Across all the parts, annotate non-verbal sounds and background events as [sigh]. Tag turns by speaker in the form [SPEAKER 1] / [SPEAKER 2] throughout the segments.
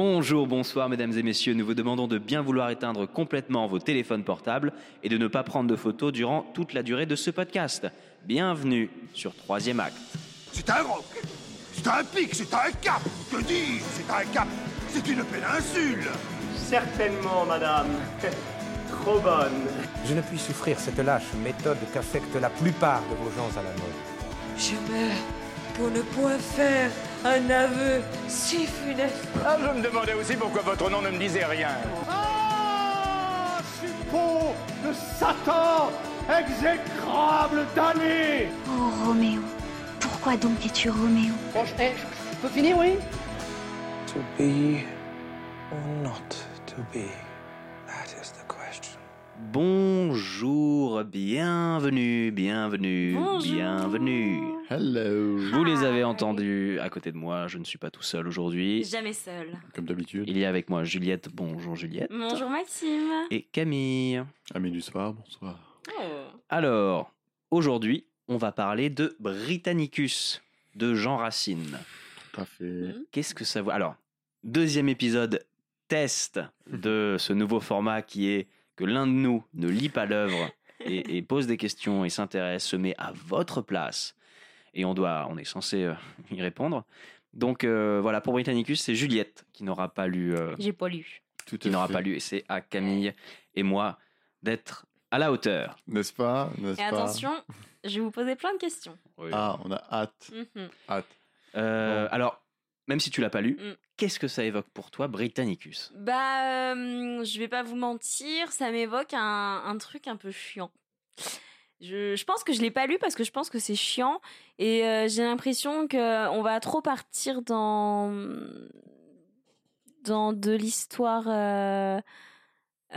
[SPEAKER 1] Bonjour, bonsoir mesdames et messieurs, nous vous demandons de bien vouloir éteindre complètement vos téléphones portables et de ne pas prendre de photos durant toute la durée de ce podcast. Bienvenue sur Troisième Acte.
[SPEAKER 2] C'est un roc, c'est un pic, c'est un cap. Que dis-je C'est un cap, c'est une péninsule.
[SPEAKER 3] Certainement, madame. [laughs] Trop bonne.
[SPEAKER 4] Je ne puis souffrir cette lâche méthode qu'affecte la plupart de vos gens à la mode.
[SPEAKER 5] Je meurs pour ne point faire un aveu si funeste.
[SPEAKER 6] Ah, je me demandais aussi pourquoi votre nom ne me disait rien.
[SPEAKER 3] Ah Suppôt de Satan, exécrable damné
[SPEAKER 7] Oh Roméo, pourquoi donc es-tu Roméo?
[SPEAKER 5] Bon, je, je- je peux finir, oui?
[SPEAKER 8] To be or not to be?
[SPEAKER 1] Bonjour, bienvenue, bienvenue,
[SPEAKER 9] Bonjour.
[SPEAKER 1] bienvenue.
[SPEAKER 10] Hello.
[SPEAKER 1] Vous les avez entendus à côté de moi, je ne suis pas tout seul aujourd'hui.
[SPEAKER 9] Jamais seul.
[SPEAKER 10] Comme d'habitude.
[SPEAKER 1] Il y a avec moi Juliette, bonjour Juliette.
[SPEAKER 9] Bonjour Maxime.
[SPEAKER 1] Et Camille.
[SPEAKER 10] Amis du soir, bonsoir.
[SPEAKER 9] Oh.
[SPEAKER 1] Alors, aujourd'hui, on va parler de Britannicus, de Jean Racine.
[SPEAKER 10] Tout à fait.
[SPEAKER 9] Mhm.
[SPEAKER 1] Qu'est-ce que ça vaut? Alors, deuxième épisode test de ce nouveau format qui est que l'un de nous ne lit pas l'œuvre et, [laughs] et pose des questions et s'intéresse, se met à votre place et on doit, on est censé euh, y répondre. Donc euh, voilà, pour Britannicus, c'est Juliette qui n'aura pas lu, euh,
[SPEAKER 9] J'ai pas lu.
[SPEAKER 10] Tout
[SPEAKER 1] qui n'aura pas lu, et c'est à Camille et moi d'être à la hauteur.
[SPEAKER 10] N'est-ce pas? N'est-ce
[SPEAKER 9] Et
[SPEAKER 10] pas?
[SPEAKER 9] attention, je vais vous poser plein de questions.
[SPEAKER 10] Ah, on a hâte.
[SPEAKER 9] Mhm.
[SPEAKER 10] Hâte.
[SPEAKER 1] Euh,
[SPEAKER 10] Bon.
[SPEAKER 1] Alors, même si tu l'as pas lu,
[SPEAKER 9] Mm.
[SPEAKER 1] Qu'est-ce que ça évoque pour toi, Britannicus?
[SPEAKER 9] Bah, euh, je vais pas vous mentir, ça m'évoque un, un truc un peu chiant. Je, je pense que je l'ai pas lu parce que je pense que c'est chiant et euh, j'ai l'impression que on va trop partir dans dans de l'histoire euh,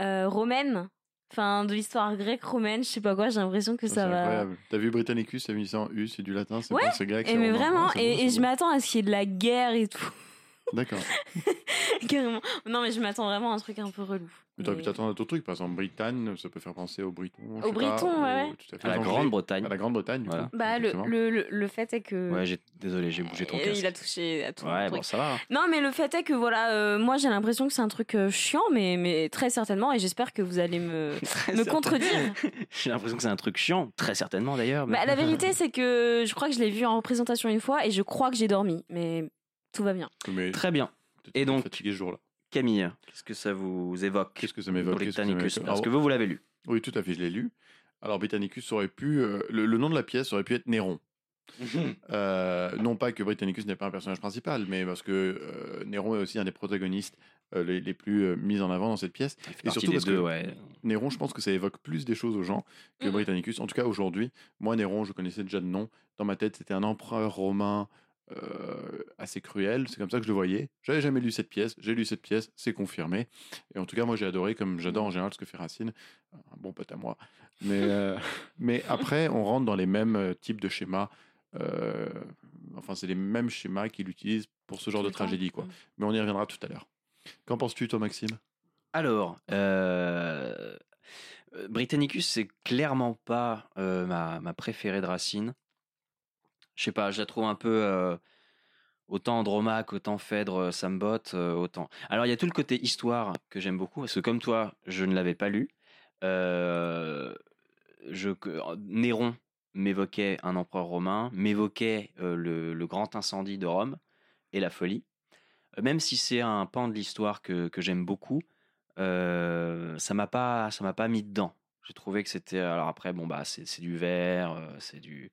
[SPEAKER 9] euh, romaine, enfin de l'histoire grecque romaine, je sais pas quoi. J'ai l'impression que
[SPEAKER 10] C'est
[SPEAKER 9] ça va.
[SPEAKER 10] incroyable. T'as vu Britannicus, t'as mis ça en U, c'est du latin, c'est
[SPEAKER 9] Ouais,
[SPEAKER 10] grec.
[SPEAKER 9] Et
[SPEAKER 10] c'est
[SPEAKER 9] mais vraiment,
[SPEAKER 10] Ah, c'est bon,
[SPEAKER 9] et, et je m'attends à ce qu'il y ait de la guerre et tout.
[SPEAKER 10] D'accord. [laughs]
[SPEAKER 9] Carrément. Non, mais je m'attends vraiment à un truc un peu relou.
[SPEAKER 10] Mais t'aurais pu
[SPEAKER 9] Mais-
[SPEAKER 10] t'attendre à d'autres trucs. Par exemple, Britanne, ça peut faire penser au Briton. je
[SPEAKER 9] Au Briton, ouais,
[SPEAKER 10] au-
[SPEAKER 9] ouais.
[SPEAKER 10] tout à fait.
[SPEAKER 1] À la. Grande-Bretagne.
[SPEAKER 10] À la Grande-Bretagne, du
[SPEAKER 1] Voilà.
[SPEAKER 10] coup.
[SPEAKER 9] Bah, le, le, le, fait est que.
[SPEAKER 1] Ouais, j'ai- désolé, j'ai bougé ton
[SPEAKER 9] Et
[SPEAKER 1] casque.
[SPEAKER 9] il a touché à tout.
[SPEAKER 1] Ouais,
[SPEAKER 9] truc.
[SPEAKER 1] bon, ça va.
[SPEAKER 9] Non, mais le fait est que voilà, euh, moi j'ai l'impression que c'est un truc euh, chiant, mais, mais très certainement, et j'espère que vous allez me, [laughs] me contredire. [laughs]
[SPEAKER 1] J'ai l'impression que c'est un truc chiant, très certainement d'ailleurs. mais-
[SPEAKER 9] bah, la vérité, c'est que je crois que je l'ai vu en représentation une fois et je crois que j'ai dormi, mais tout va bien.
[SPEAKER 10] Mais
[SPEAKER 1] Très bien. Et donc-
[SPEAKER 10] fatigué ce jour-là.
[SPEAKER 1] Camille, qu'est-ce que ça vous évoque
[SPEAKER 10] Qu'est-ce que ça m'évoque Qu'est-ce que ça
[SPEAKER 1] Britannicus
[SPEAKER 10] m'évoque
[SPEAKER 1] Parce
[SPEAKER 10] Alors,
[SPEAKER 1] que vous, vous l'avez lu.
[SPEAKER 10] Oui, tout à fait, je l'ai lu. Alors, Britannicus aurait pu. euh, le, le nom de la pièce aurait pu être Néron. [laughs] Euh, non pas que Britannicus n'est pas un personnage principal, mais parce que euh, Néron est aussi un des protagonistes euh, les, les plus euh, mis en avant dans cette pièce. Et surtout parce
[SPEAKER 1] deux,
[SPEAKER 10] que-
[SPEAKER 1] ouais.
[SPEAKER 10] Néron, je pense que ça évoque plus des choses aux gens que
[SPEAKER 9] Mhm.
[SPEAKER 10] Britannicus. En tout cas, aujourd'hui, moi, Néron, je connaissais déjà de nom. Dans ma tête, c'était un empereur romain euh, assez cruel. C'est comme ça que je le voyais. J'avais jamais lu cette pièce. J'ai lu cette pièce, c'est confirmé. Et en tout cas, moi, j'ai adoré, comme j'adore en général ce que fait Racine. Un bon pote à moi. Mais, euh, [laughs] mais après, on rentre dans les mêmes euh, types de schémas. Euh, enfin, c'est les mêmes schémas qu'il utilise pour ce genre
[SPEAKER 9] Tout
[SPEAKER 10] de tragédie. Quoi.
[SPEAKER 9] Mhm.
[SPEAKER 10] Mais on y reviendra tout à l'heure. Qu'en penses-tu, toi, Maxime?
[SPEAKER 1] Alors, Britannicus, c'est clairement pas euh, ma, ma préférée de Racine. Je sais pas, je la trouve un peu. autant Andromaque, autant Phèdre, ça autant. Alors, il y a tout le côté histoire que j'aime beaucoup, parce que comme toi, je ne l'avais pas lu. Néron m'évoquait un empereur romain, m'évoquait le, grand incendie de Rome et la folie. Même si c'est un pan de l'histoire que, que j'aime beaucoup, ça m'a pas ça m'a pas mis dedans. J'ai trouvé que c'était alors après bon bah c'est du verre, c'est du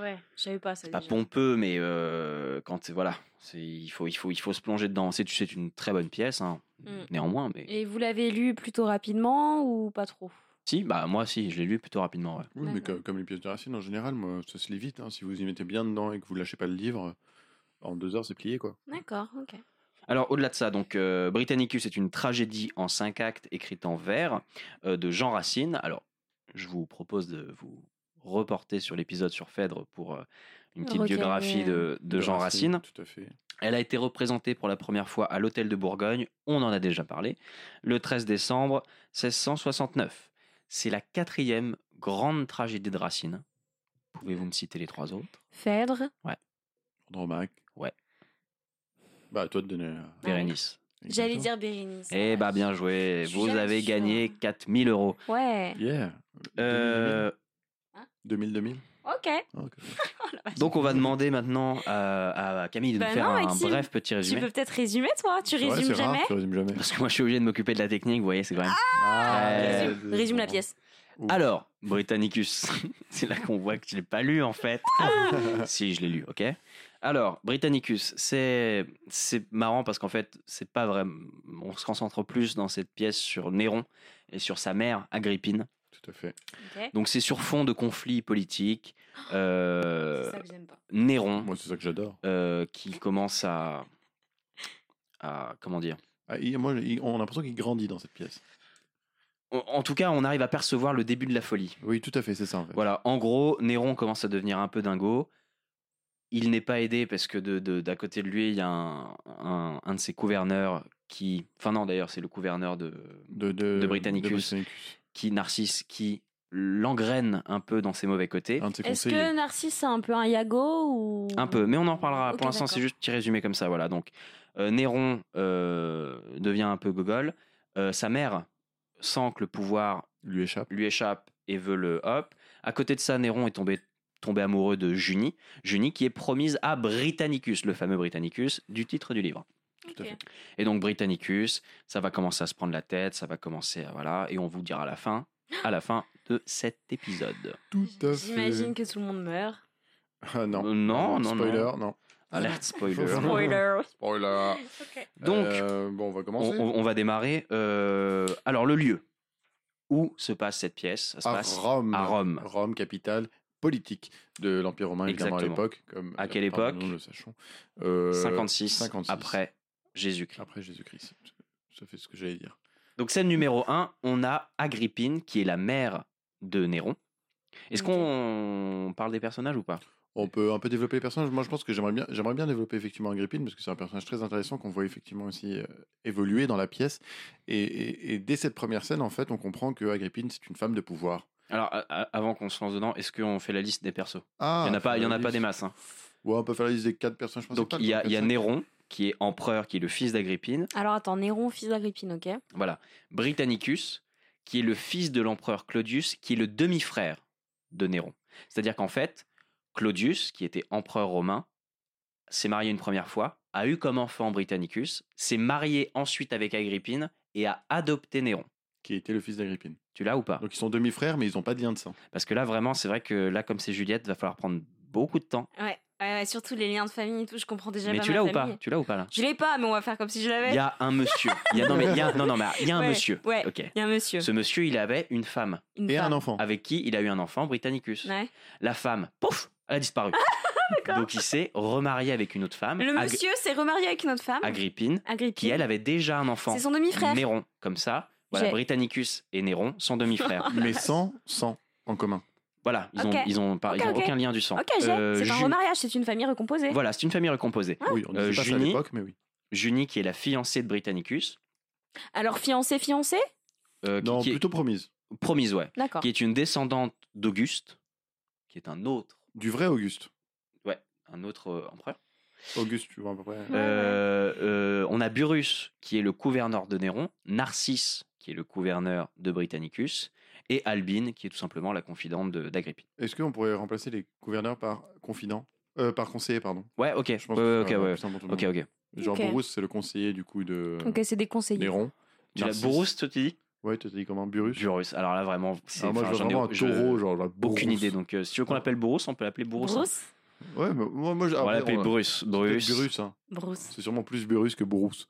[SPEAKER 9] Ouais, je savais pas ça.
[SPEAKER 1] c'est pas
[SPEAKER 9] déjà.
[SPEAKER 1] pompeux mais euh, quand voilà c'est il faut il faut il faut se plonger dedans. C'est c'est une très bonne pièce hein,
[SPEAKER 9] Mm.
[SPEAKER 1] néanmoins mais
[SPEAKER 9] Et vous l'avez lu plutôt rapidement ou pas trop?
[SPEAKER 1] Si bah moi si je l'ai lu plutôt rapidement ouais.
[SPEAKER 10] Oui, mais comme, comme les pièces de Racine en général, moi, ça se lit vite. hein. Si vous y mettez bien dedans et que vous lâchez pas le livre, en deux heures, c'est plié, quoi.
[SPEAKER 9] D'accord, ok.
[SPEAKER 1] Alors, au-delà de ça, donc, euh, Britannicus est une tragédie en cinq actes écrite en vers euh, de Jean Racine. Alors, je vous propose de vous reporter sur l'épisode sur Phèdre pour euh, une petite biographie de, de Jean Racine.
[SPEAKER 10] Tout à fait.
[SPEAKER 1] Elle a été représentée pour la première fois à l'Hôtel de Bourgogne, on en a déjà parlé, le 13 décembre 1669. C'est la quatrième grande tragédie de Racine. Pouvez-vous me citer les trois autres?
[SPEAKER 9] Phèdre,
[SPEAKER 10] Andromaque.
[SPEAKER 1] Ouais.
[SPEAKER 10] Bah, à toi de donner. euh,
[SPEAKER 1] Bérénice.
[SPEAKER 9] J'allais dire Bérénice.
[SPEAKER 1] Eh bah bien joué, vous avez gagné 4000 euros.
[SPEAKER 9] Ouais.
[SPEAKER 10] Yeah.
[SPEAKER 1] Euh,
[SPEAKER 10] 2000, 2000
[SPEAKER 9] Ok. [laughs]
[SPEAKER 1] donc on va demander maintenant à, à Camille de
[SPEAKER 9] Bah
[SPEAKER 1] nous faire
[SPEAKER 9] non,
[SPEAKER 1] un
[SPEAKER 9] Maxime.
[SPEAKER 1] bref petit
[SPEAKER 9] Tu
[SPEAKER 1] résumé.
[SPEAKER 9] peux peut-être résumer, toi Tu
[SPEAKER 10] vrai,
[SPEAKER 9] résumes
[SPEAKER 10] c'est rare,
[SPEAKER 9] jamais
[SPEAKER 10] tu résumes jamais.
[SPEAKER 1] Parce que moi je suis obligé de m'occuper de la technique, vous voyez, c'est quand même.
[SPEAKER 10] Ah.
[SPEAKER 9] Résume, résume la pièce.
[SPEAKER 1] Alors, Britannicus, [laughs] c'est là qu'on voit que je l'ai pas lu en fait. si, je l'ai lu, ok. Alors, Britannicus, c'est c'est marrant parce qu'en fait, c'est pas vraiment. On se concentre plus dans cette pièce sur Néron et sur sa mère, Agrippine.
[SPEAKER 10] Tout à fait.
[SPEAKER 1] Donc c'est sur fond de conflits politiques. [gasps] Euh,
[SPEAKER 9] C'est ça que j'aime pas.
[SPEAKER 1] Néron,
[SPEAKER 10] Moi, c'est ça que j'adore.
[SPEAKER 1] euh, qui commence à, à comment dire?
[SPEAKER 10] Ah, il- moi, il- on a l'impression qu'il grandit dans cette pièce.
[SPEAKER 1] En, en tout cas, on arrive à percevoir le début de la folie.
[SPEAKER 10] Oui, tout à fait, c'est ça en fait.
[SPEAKER 1] Voilà, en gros, Néron commence à devenir un peu dingo. Il n'est pas aidé parce que de, de- d'à côté de lui, il y a un, un, un de ses gouverneurs qui. Enfin, non, d'ailleurs, c'est le gouverneur de,
[SPEAKER 10] De, de,
[SPEAKER 1] de Britannicus,
[SPEAKER 10] de Britannicus.
[SPEAKER 1] Qui, Narcisse, qui l'engraine un peu dans ses mauvais côtés.
[SPEAKER 9] Est-ce que Narcisse, c'est un peu un Yago ou...
[SPEAKER 1] Un peu, mais on en reparlera. Pour l'instant, c'est juste petit résumé comme ça. Voilà. Donc, euh, Néron euh, devient un peu gogol. Euh, sa mère sent que le pouvoir
[SPEAKER 10] Lui échappe.
[SPEAKER 1] lui échappe et veut le hop. À côté de ça, Néron est tombé, tombé amoureux de Junie. Junie qui est promise à Britannicus, le fameux Britannicus du titre du livre.
[SPEAKER 10] Tout à fait.
[SPEAKER 1] Et donc Britannicus, ça va commencer à se prendre la tête, ça va commencer à voilà, et on vous dira à la fin, [gasps] à la fin de cet épisode.
[SPEAKER 10] Tout à fait.
[SPEAKER 9] J'imagine que tout le monde meurt. [laughs]
[SPEAKER 10] Ah non.
[SPEAKER 1] Euh, non, non,
[SPEAKER 10] Spoiler,
[SPEAKER 1] non.
[SPEAKER 10] non.
[SPEAKER 1] Alerte [laughs] spoiler.
[SPEAKER 9] Spoiler. [laughs]
[SPEAKER 10] Spoiler.
[SPEAKER 1] Donc,
[SPEAKER 10] Euh, bon, on va commencer.
[SPEAKER 1] on- on va démarrer. euh, alors le lieu où se passe cette pièce, ça se
[SPEAKER 10] à
[SPEAKER 1] passe
[SPEAKER 10] Rome.
[SPEAKER 1] à Rome.
[SPEAKER 10] Rome, capitale politique de l'Empire romain, évidemment, à l'époque. Comme
[SPEAKER 1] À quelle époque?
[SPEAKER 10] Nous le sachons. Euh,
[SPEAKER 1] 56,
[SPEAKER 10] 56.
[SPEAKER 1] après Jésus-Christ.
[SPEAKER 10] Après Jésus-Christ. Ça fait ce que j'allais dire.
[SPEAKER 1] Donc scène numéro 1, on a Agrippine qui est la mère de Néron. Est-ce qu'on parle des personnages ou pas?
[SPEAKER 10] On peut un peu développer les personnages. Moi, je pense que j'aimerais bien, j'aimerais bien développer effectivement Agrippine parce que c'est un personnage très intéressant qu'on voit effectivement aussi euh, évoluer dans la pièce. Et, et- et dès cette première scène, en fait, on comprend que Agrippine c'est une femme de pouvoir.
[SPEAKER 1] Alors avant qu'on se lance dedans, est-ce qu'on fait la liste des persos?
[SPEAKER 10] Ah,
[SPEAKER 1] Il y en a pas, il y en a pas des masses. hein.
[SPEAKER 10] Ouais, on peut faire la liste des quatre personnages
[SPEAKER 1] Donc il y a,
[SPEAKER 10] quoi,
[SPEAKER 1] il y a. Néron qui est empereur, qui est le fils d'Agrippine.
[SPEAKER 9] Alors attends, Néron, fils d'Agrippine, ok
[SPEAKER 1] Voilà. Britannicus qui est le fils de l'empereur Claudius, qui est le demi-frère de Néron. C'est-à-dire qu'en fait, Claudius, qui était empereur romain, s'est marié une première fois, a eu comme enfant Britannicus, s'est marié ensuite avec Agrippine et a adopté Néron.
[SPEAKER 10] Qui était le fils d'Agrippine.
[SPEAKER 1] Tu l'as ou pas?
[SPEAKER 10] Donc ils sont demi-frères, mais ils n'ont pas de lien de sang.
[SPEAKER 1] Parce que là, vraiment, c'est vrai que là, comme c'est Juliette, va falloir prendre beaucoup de temps.
[SPEAKER 9] Ouais, ouais, ouais, surtout les liens de famille et tout, je comprends déjà
[SPEAKER 1] mais
[SPEAKER 9] pas
[SPEAKER 1] tu
[SPEAKER 9] ma
[SPEAKER 1] l'as ou pas
[SPEAKER 9] famille.
[SPEAKER 1] Tu l'as ou pas là
[SPEAKER 9] Je l'ai pas, mais on va faire comme si je l'avais.
[SPEAKER 1] Il y a un monsieur. Il y a, non, mais il y a, non, non, mais il y a un
[SPEAKER 9] Ouais,
[SPEAKER 1] monsieur.
[SPEAKER 9] Ouais,
[SPEAKER 1] Ok.
[SPEAKER 9] il y a un monsieur.
[SPEAKER 1] Ce monsieur, il avait une femme
[SPEAKER 9] Une
[SPEAKER 10] Et
[SPEAKER 9] femme.
[SPEAKER 10] un enfant.
[SPEAKER 1] avec qui il a eu un enfant, Britannicus.
[SPEAKER 9] Ouais.
[SPEAKER 1] La femme, pouf, elle a disparu. [laughs] Donc il s'est remarié avec une autre femme,
[SPEAKER 9] Le
[SPEAKER 1] Ag-
[SPEAKER 9] monsieur s'est remarié avec une autre femme.
[SPEAKER 1] Agrippine,
[SPEAKER 9] Agrippine.
[SPEAKER 1] qui elle avait déjà un enfant.
[SPEAKER 9] C'est son demi-frère.
[SPEAKER 1] Néron. Comme ça, voilà, Britannicus et Néron sont demi-frères. [laughs]
[SPEAKER 10] Mais sans sang en commun.
[SPEAKER 1] Voilà, ils
[SPEAKER 9] Ok.
[SPEAKER 1] ont, ils ont, pas- ils
[SPEAKER 9] Ok,
[SPEAKER 1] ont
[SPEAKER 9] ok.
[SPEAKER 1] aucun lien du sang.
[SPEAKER 9] Ok, j'ai.
[SPEAKER 1] Euh,
[SPEAKER 9] c'est un remariage, c'est une famille recomposée.
[SPEAKER 1] Voilà, c'est une famille recomposée.
[SPEAKER 10] Oui, on
[SPEAKER 1] Euh,
[SPEAKER 10] ça à
[SPEAKER 1] Junie.
[SPEAKER 10] l'époque, mais oui.
[SPEAKER 1] Junie, qui est la fiancée de Britannicus.
[SPEAKER 9] Alors fiancé, fiancé
[SPEAKER 1] euh, qui-
[SPEAKER 10] Non,
[SPEAKER 1] qui, est
[SPEAKER 10] plutôt promise.
[SPEAKER 1] promise, ouais.
[SPEAKER 9] D'accord.
[SPEAKER 1] Qui est une descendante d'Auguste, qui est un autre,
[SPEAKER 10] Du vrai Auguste.
[SPEAKER 1] ouais, un autre euh, empereur.
[SPEAKER 10] Auguste, tu vois à peu près.
[SPEAKER 1] Euh, euh, on a Burrus, qui est le gouverneur de Néron, Narcisse, qui est le gouverneur de Britannicus, et Albine, qui est tout simplement la confidente de- d'Agrippine.
[SPEAKER 10] Est-ce qu'on pourrait remplacer les gouverneurs par confident euh, Par conseiller, pardon?
[SPEAKER 1] Ouais, ok,
[SPEAKER 10] Je pense
[SPEAKER 1] ouais,
[SPEAKER 10] que
[SPEAKER 1] ok, ouais. ok,
[SPEAKER 10] monde.
[SPEAKER 1] ok.
[SPEAKER 10] Genre
[SPEAKER 9] Ok.
[SPEAKER 10] Bourrus, c'est le conseiller du coup de
[SPEAKER 9] Ok, c'est des conseillers.
[SPEAKER 10] Néron.
[SPEAKER 1] Tu l'as. Burrus, toi, tu dis?
[SPEAKER 10] Ouais, tu t'as dit comment Burrus
[SPEAKER 1] Burrus. Alors là, vraiment, c'est.
[SPEAKER 10] Ah, moi,
[SPEAKER 1] enfin,
[SPEAKER 10] je veux
[SPEAKER 1] j'en ai-
[SPEAKER 10] vraiment un
[SPEAKER 1] je-
[SPEAKER 10] taureau, genre
[SPEAKER 1] Aucune
[SPEAKER 10] Bourrus.
[SPEAKER 1] idée. Donc, euh, si tu veux qu'on l'appelle Burrus, on peut l'appeler Burrus. hein.
[SPEAKER 9] Bruce
[SPEAKER 10] Ouais, mais moi, moi
[SPEAKER 1] On va l'appeler Burrus. Burrus,
[SPEAKER 10] hein.
[SPEAKER 9] Bruce.
[SPEAKER 10] C'est sûrement plus Burrus que Bourrus.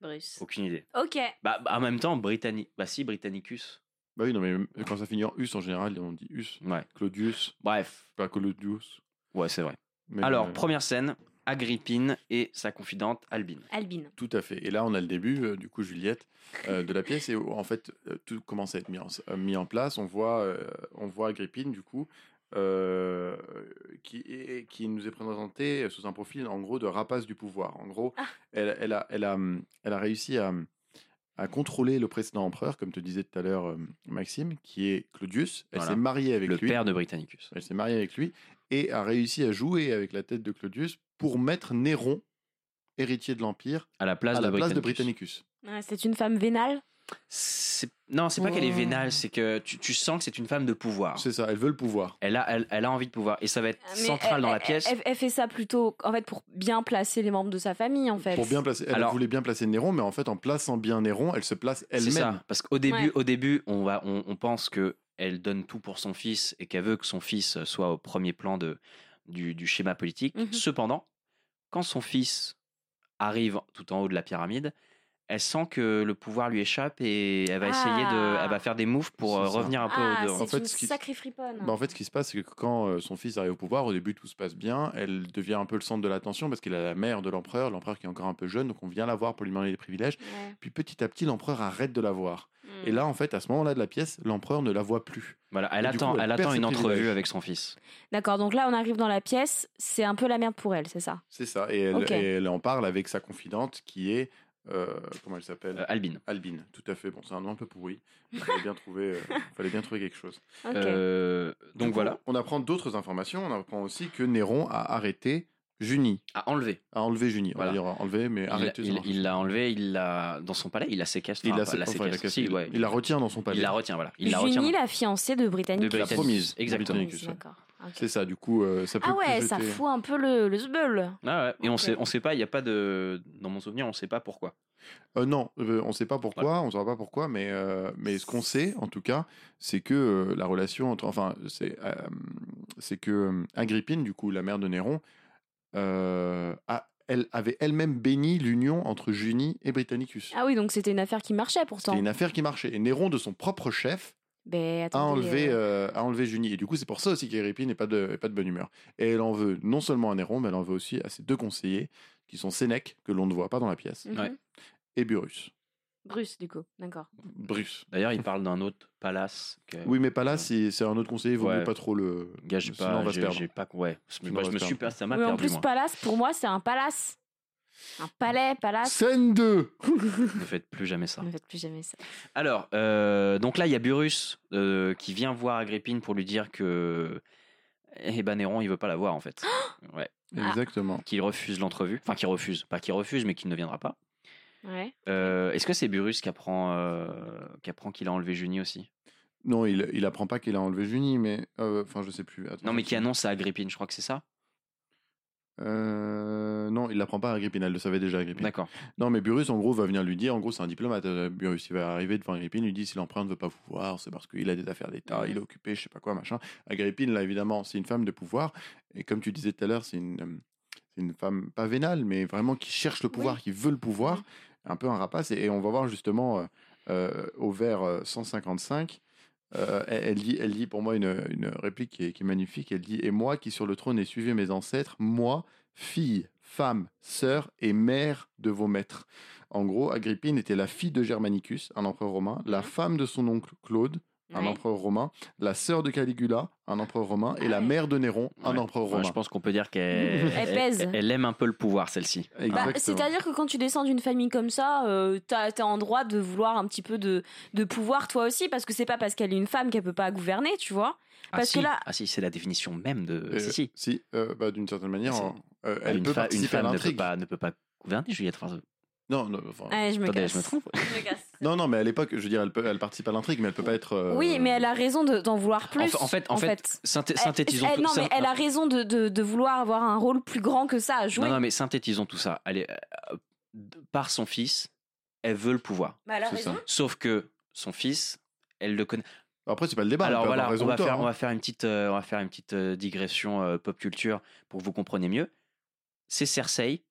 [SPEAKER 9] Bruce.
[SPEAKER 1] Aucune idée.
[SPEAKER 9] Ok.
[SPEAKER 1] Bah, bah, en même temps, Britannique. Bah, si, Britannicus.
[SPEAKER 10] Bah oui, non, mais quand ça finit en us en général, on dit us.
[SPEAKER 1] Ouais.
[SPEAKER 10] Claudius,
[SPEAKER 1] Bref.
[SPEAKER 10] pas Claudius.
[SPEAKER 1] Ouais, c'est vrai.
[SPEAKER 10] Mais,
[SPEAKER 1] Alors,
[SPEAKER 10] euh,
[SPEAKER 1] première scène Agrippine et sa confidente Albine.
[SPEAKER 9] Albine.
[SPEAKER 10] Tout à fait. Et là, on a le début, euh, du coup, Juliette, euh, de la pièce. Et où, en fait, euh, tout commence à être mis en, euh, mis en place. On voit, euh, on voit Agrippine, du coup, euh, qui, est- qui nous est présentée sous un profil, en gros, de rapace du pouvoir. En gros,
[SPEAKER 9] Ah.
[SPEAKER 10] elle, elle a, elle, a, elle a réussi à, à contrôler le précédent empereur, comme te disait tout à l'heure euh, Maxime, qui est Claudius. Elle
[SPEAKER 1] Voilà.
[SPEAKER 10] s'est mariée avec
[SPEAKER 1] Le
[SPEAKER 10] lui.
[SPEAKER 1] père de Britannicus.
[SPEAKER 10] Elle s'est mariée avec lui et a réussi à jouer avec la tête de Claudius pour mettre Néron héritier de l'Empire
[SPEAKER 1] À la place,
[SPEAKER 10] à
[SPEAKER 1] de,
[SPEAKER 10] la place de
[SPEAKER 1] Britannicus.
[SPEAKER 10] Britannicus.
[SPEAKER 9] Ouais, c'est une femme vénale?
[SPEAKER 1] C'est- Non, c'est pas qu'elle est vénale, c'est que tu, tu sens que c'est une femme de pouvoir.
[SPEAKER 10] C'est ça, elle veut le pouvoir.
[SPEAKER 1] Elle a, elle, elle a envie de pouvoir. Et ça va être
[SPEAKER 9] Mais
[SPEAKER 1] central
[SPEAKER 9] elle-
[SPEAKER 1] dans la
[SPEAKER 9] elle-
[SPEAKER 1] pièce.
[SPEAKER 9] Elle, elle fait ça plutôt, en fait, pour bien placer les membres de sa famille, en fait.
[SPEAKER 10] Pour bien placer, elle
[SPEAKER 1] Alors-
[SPEAKER 10] voulait bien placer Néron, mais en fait, en plaçant bien Néron, elle se place
[SPEAKER 1] C'est
[SPEAKER 10] elle-même.
[SPEAKER 1] ça. Parce qu'au début,
[SPEAKER 9] Ouais.
[SPEAKER 1] au début on, va, on, on pense que elle donne tout pour son fils et qu'elle veut que son fils soit au premier plan de, du, du schéma politique.
[SPEAKER 9] Mhm.
[SPEAKER 1] Cependant, quand son fils arrive tout en haut de la pyramide, elle sent que le pouvoir lui échappe et elle va essayer de,
[SPEAKER 9] Ah.
[SPEAKER 1] elle va faire des moves pour euh,
[SPEAKER 10] ça.
[SPEAKER 1] revenir un peu
[SPEAKER 9] Ah,
[SPEAKER 1] au dehors.
[SPEAKER 9] c'est
[SPEAKER 10] En fait,
[SPEAKER 9] une
[SPEAKER 10] ce qui-
[SPEAKER 9] sacrée friponne.
[SPEAKER 10] Bah, en fait, ce qui se passe, c'est que quand euh, son fils arrive au pouvoir, au début, tout se passe bien. Elle devient un peu le centre de l'attention parce qu'elle est la mère de l'empereur, l'empereur qui est encore un peu jeune, donc on vient la voir pour lui demander des privilèges.
[SPEAKER 9] Ouais.
[SPEAKER 10] Puis petit à petit, l'empereur arrête de la voir.
[SPEAKER 9] Hmm.
[SPEAKER 10] Et là, en fait, à ce moment-là de la pièce, l'empereur ne la voit plus.
[SPEAKER 1] Voilà, elle
[SPEAKER 10] Et
[SPEAKER 1] attend,
[SPEAKER 10] coup, elle
[SPEAKER 1] attend une entrevue avec son fils.
[SPEAKER 9] D'accord, donc là, on arrive dans la pièce, c'est un peu la merde pour elle, c'est ça?
[SPEAKER 10] C'est ça. Et elle,
[SPEAKER 9] Ok.
[SPEAKER 10] et elle en parle avec sa confidente qui est. euh, comment elle s'appelle
[SPEAKER 1] Euh, Albine.
[SPEAKER 10] Albine, tout à fait. Bon, c'est un nom un peu pourri. Il fallait bien trouver, euh, fallait bien trouver quelque chose. [laughs]
[SPEAKER 1] Euh, donc
[SPEAKER 10] coup,
[SPEAKER 1] voilà,
[SPEAKER 10] On apprend d'autres informations. On apprend aussi que Néron a arrêté Junie,
[SPEAKER 1] à enlever.
[SPEAKER 10] a enlevé Junie.
[SPEAKER 1] Voilà.
[SPEAKER 10] On va dire enlevé, mais
[SPEAKER 1] Il-
[SPEAKER 10] arrêté.
[SPEAKER 1] il l'a enlevé, il l'a dans son palais, il la séquestre.
[SPEAKER 10] Il
[SPEAKER 1] enfin,
[SPEAKER 10] la,
[SPEAKER 1] la
[SPEAKER 10] enfin, il la
[SPEAKER 1] séquestre,
[SPEAKER 10] casse-
[SPEAKER 1] si,
[SPEAKER 10] il-
[SPEAKER 1] ouais.
[SPEAKER 10] il la retient dans son palais.
[SPEAKER 1] Il la retient, voilà. Il la retient.
[SPEAKER 9] Junie, la fiancée de Britannique.
[SPEAKER 1] De
[SPEAKER 10] La
[SPEAKER 1] Britannicus.
[SPEAKER 10] promise.
[SPEAKER 1] Exactement.
[SPEAKER 10] Britannicus, C'est ça, du coup, euh, ça peut
[SPEAKER 9] Ah ouais, ça fout un peu le, le zbeul.
[SPEAKER 1] Ah ouais, Et on sait, on sait pas, il y a pas de, dans mon souvenir, on sait pas pourquoi.
[SPEAKER 10] Euh, non, euh, on ne sait pas pourquoi, on ne saura pas pourquoi, mais, euh, mais ce qu'on sait, en tout cas, c'est que euh, la relation entre. Enfin, c'est euh, c'est que euh, Agrippine, du coup, la mère de Néron, euh, a- elle avait elle-même béni l'union entre Junie et Britannicus.
[SPEAKER 9] Ah oui, donc c'était une affaire qui marchait pourtant.
[SPEAKER 10] C'était une affaire qui marchait. Et Néron, de son propre chef,
[SPEAKER 9] Ben,
[SPEAKER 10] a
[SPEAKER 9] attendez,
[SPEAKER 10] enlevé,
[SPEAKER 9] euh,
[SPEAKER 10] euh, a enlevé Junie. Et du coup, c'est pour ça aussi qu'Agrippine n'est pas de, est pas de bonne humeur. Et elle en veut non seulement à Néron, mais elle en veut aussi à ses deux conseillers, qui sont Sénèque, que l'on ne voit pas dans la pièce,
[SPEAKER 9] mhm.
[SPEAKER 10] Et Burrus.
[SPEAKER 9] Bruce, du coup, d'accord.
[SPEAKER 10] Bruce.
[SPEAKER 1] D'ailleurs, il parle d'un autre palace. Que...
[SPEAKER 10] Oui, mais là, c'est un autre conseiller, il vaut
[SPEAKER 1] Ouais.
[SPEAKER 10] mieux pas trop le.
[SPEAKER 1] Gage
[SPEAKER 10] sinon,
[SPEAKER 1] pas,
[SPEAKER 10] on va se
[SPEAKER 1] j'ai
[SPEAKER 10] perdre.
[SPEAKER 1] j'ai pas, ouais.
[SPEAKER 10] Sinon,
[SPEAKER 1] Bah,
[SPEAKER 10] on
[SPEAKER 1] je me suis pas, ça m'a
[SPEAKER 9] Oui, en
[SPEAKER 1] perdu
[SPEAKER 9] plus,
[SPEAKER 1] moi.
[SPEAKER 9] palace, pour moi, c'est un palace. Un palais, palace.
[SPEAKER 10] Scène 2
[SPEAKER 1] Ne faites plus jamais ça.
[SPEAKER 9] Ne faites plus jamais ça.
[SPEAKER 1] Alors, euh, donc là, il y a Burrus euh, qui vient voir Agrippine pour lui dire que eh ben Néron, il veut pas la voir en fait. [gasps] ouais.
[SPEAKER 9] Ah.
[SPEAKER 10] Exactement.
[SPEAKER 1] Qu'il refuse l'entrevue. Enfin, qu'il refuse. Pas qu'il refuse, mais qu'il ne viendra pas.
[SPEAKER 9] Ouais.
[SPEAKER 1] Euh, Est-ce que c'est Burrus qui apprend euh, qui apprend qu'il a enlevé Junie aussi?
[SPEAKER 10] Non, il, il apprend pas qu'il a enlevé Junie, mais. euh, Enfin, je sais plus. Attends,
[SPEAKER 1] Non, mais qui annonce à Agrippine, je crois que c'est ça
[SPEAKER 10] Euh, non, il l'apprend pas à Agrippine, elle le savait déjà, Agrippine.
[SPEAKER 1] D'accord.
[SPEAKER 10] Non, mais Burrus, en gros, va venir lui dire, en gros, c'est un diplomate, euh, Burrus, il va arriver devant Agrippine, il lui dit, si l'empereur ne veut pas vous voir, c'est parce qu'il a des affaires d'État, il est occupé, je sais pas quoi, machin. Agrippine, là, évidemment, c'est une femme de pouvoir, et comme tu disais tout à l'heure, c'est une, euh, c'est une femme, pas vénale, mais vraiment qui cherche le pouvoir, qui veut le pouvoir, un peu un rapace, et, et on va voir justement euh, euh, au vers euh, 155, euh, elle, dit, elle dit pour moi une, une réplique qui est, qui est magnifique. Elle dit Et moi qui sur le trône ai suivi mes ancêtres, moi, fille, femme, sœur et mère de vos maîtres. En gros, Agrippine était la fille de Germanicus, un empereur romain, la femme de son oncle Claude, un
[SPEAKER 9] Ouais.
[SPEAKER 10] empereur romain, la sœur de Caligula, un empereur romain, et la mère de Néron, un
[SPEAKER 1] Ouais.
[SPEAKER 10] empereur romain.
[SPEAKER 1] je pense qu'on peut dire qu'elle
[SPEAKER 9] Elle pèse.
[SPEAKER 1] Elle, aime un peu le pouvoir, celle-ci.
[SPEAKER 9] Bah. C'est-à-dire que quand tu descends d'une famille comme ça, euh, t'as t'as en droit de vouloir un petit peu de, de pouvoir toi aussi, parce que c'est pas parce qu'elle est une femme qu'elle peut pas gouverner, tu vois.
[SPEAKER 1] Ah
[SPEAKER 9] Parce
[SPEAKER 1] si,
[SPEAKER 9] que là-
[SPEAKER 1] ah si, c'est la définition même de.
[SPEAKER 10] Euh,
[SPEAKER 1] si, si.
[SPEAKER 10] euh, bah, d'une certaine manière, euh, elle
[SPEAKER 1] une,
[SPEAKER 10] peut
[SPEAKER 1] une
[SPEAKER 10] à
[SPEAKER 1] femme ne peut, pas, ne peut pas gouverner, Juliette. Enfin,
[SPEAKER 10] Non, non, enfin,
[SPEAKER 9] Allez, je me
[SPEAKER 1] attendez,
[SPEAKER 9] casse.
[SPEAKER 1] je me trompe. [laughs]
[SPEAKER 9] Je me casse.
[SPEAKER 10] non, non, mais à l'époque, je veux dire, elle, peut, elle participe à l'intrigue, mais elle peut pas être. euh,
[SPEAKER 9] Oui, mais elle a raison de- d'en vouloir plus.
[SPEAKER 1] En fait, en fait, en fait, synthé-
[SPEAKER 9] Elle-
[SPEAKER 1] synthétisons
[SPEAKER 9] elle-
[SPEAKER 1] tout
[SPEAKER 9] non,
[SPEAKER 1] ça.
[SPEAKER 9] mais elle a raison de, de, de vouloir avoir un rôle plus grand que ça à jouer.
[SPEAKER 1] Non, non, mais synthétisons tout ça. Elle est, euh, par son fils, elle veut le pouvoir.
[SPEAKER 9] Mais elle a
[SPEAKER 10] C'est
[SPEAKER 9] raison.
[SPEAKER 10] ça.
[SPEAKER 1] Sauf que son fils, elle le connaît.
[SPEAKER 10] Après, c'est pas le débat.
[SPEAKER 1] Alors voilà, on va, faire,
[SPEAKER 10] hein.
[SPEAKER 1] on va faire une petite, euh, on va faire une petite euh, digression euh, pop culture pour que vous compreniez mieux. C'est Cersei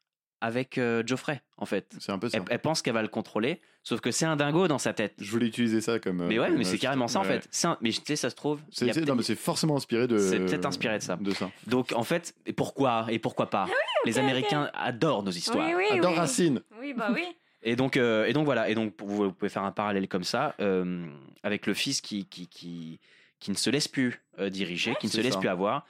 [SPEAKER 1] avec euh, Geoffrey, en fait.
[SPEAKER 10] C'est un peu ça.
[SPEAKER 1] Elle, elle pense qu'elle va le contrôler, sauf que c'est un dingo dans sa tête.
[SPEAKER 10] Je voulais utiliser ça comme.
[SPEAKER 1] Mais ouais,
[SPEAKER 10] comme,
[SPEAKER 1] mais
[SPEAKER 10] euh,
[SPEAKER 1] c'est carrément ça en
[SPEAKER 10] ouais.
[SPEAKER 1] fait. Un- Mais tu sais, ça se trouve.
[SPEAKER 10] C'est forcément inspiré de.
[SPEAKER 1] C'est peut-être inspiré de ça.
[SPEAKER 10] De ça.
[SPEAKER 1] Donc en fait, et pourquoi et pourquoi pas? Les Américains adorent nos histoires.
[SPEAKER 9] Oui, oui,
[SPEAKER 10] Adore
[SPEAKER 9] oui.
[SPEAKER 10] Racine.
[SPEAKER 9] Oui, bah oui. [laughs]
[SPEAKER 1] Et donc, euh, et donc voilà. Et donc vous, vous pouvez faire un parallèle comme ça euh, avec le fils qui qui, qui qui ne se laisse plus euh, diriger, qui ne se laisse
[SPEAKER 10] ça.
[SPEAKER 1] plus avoir.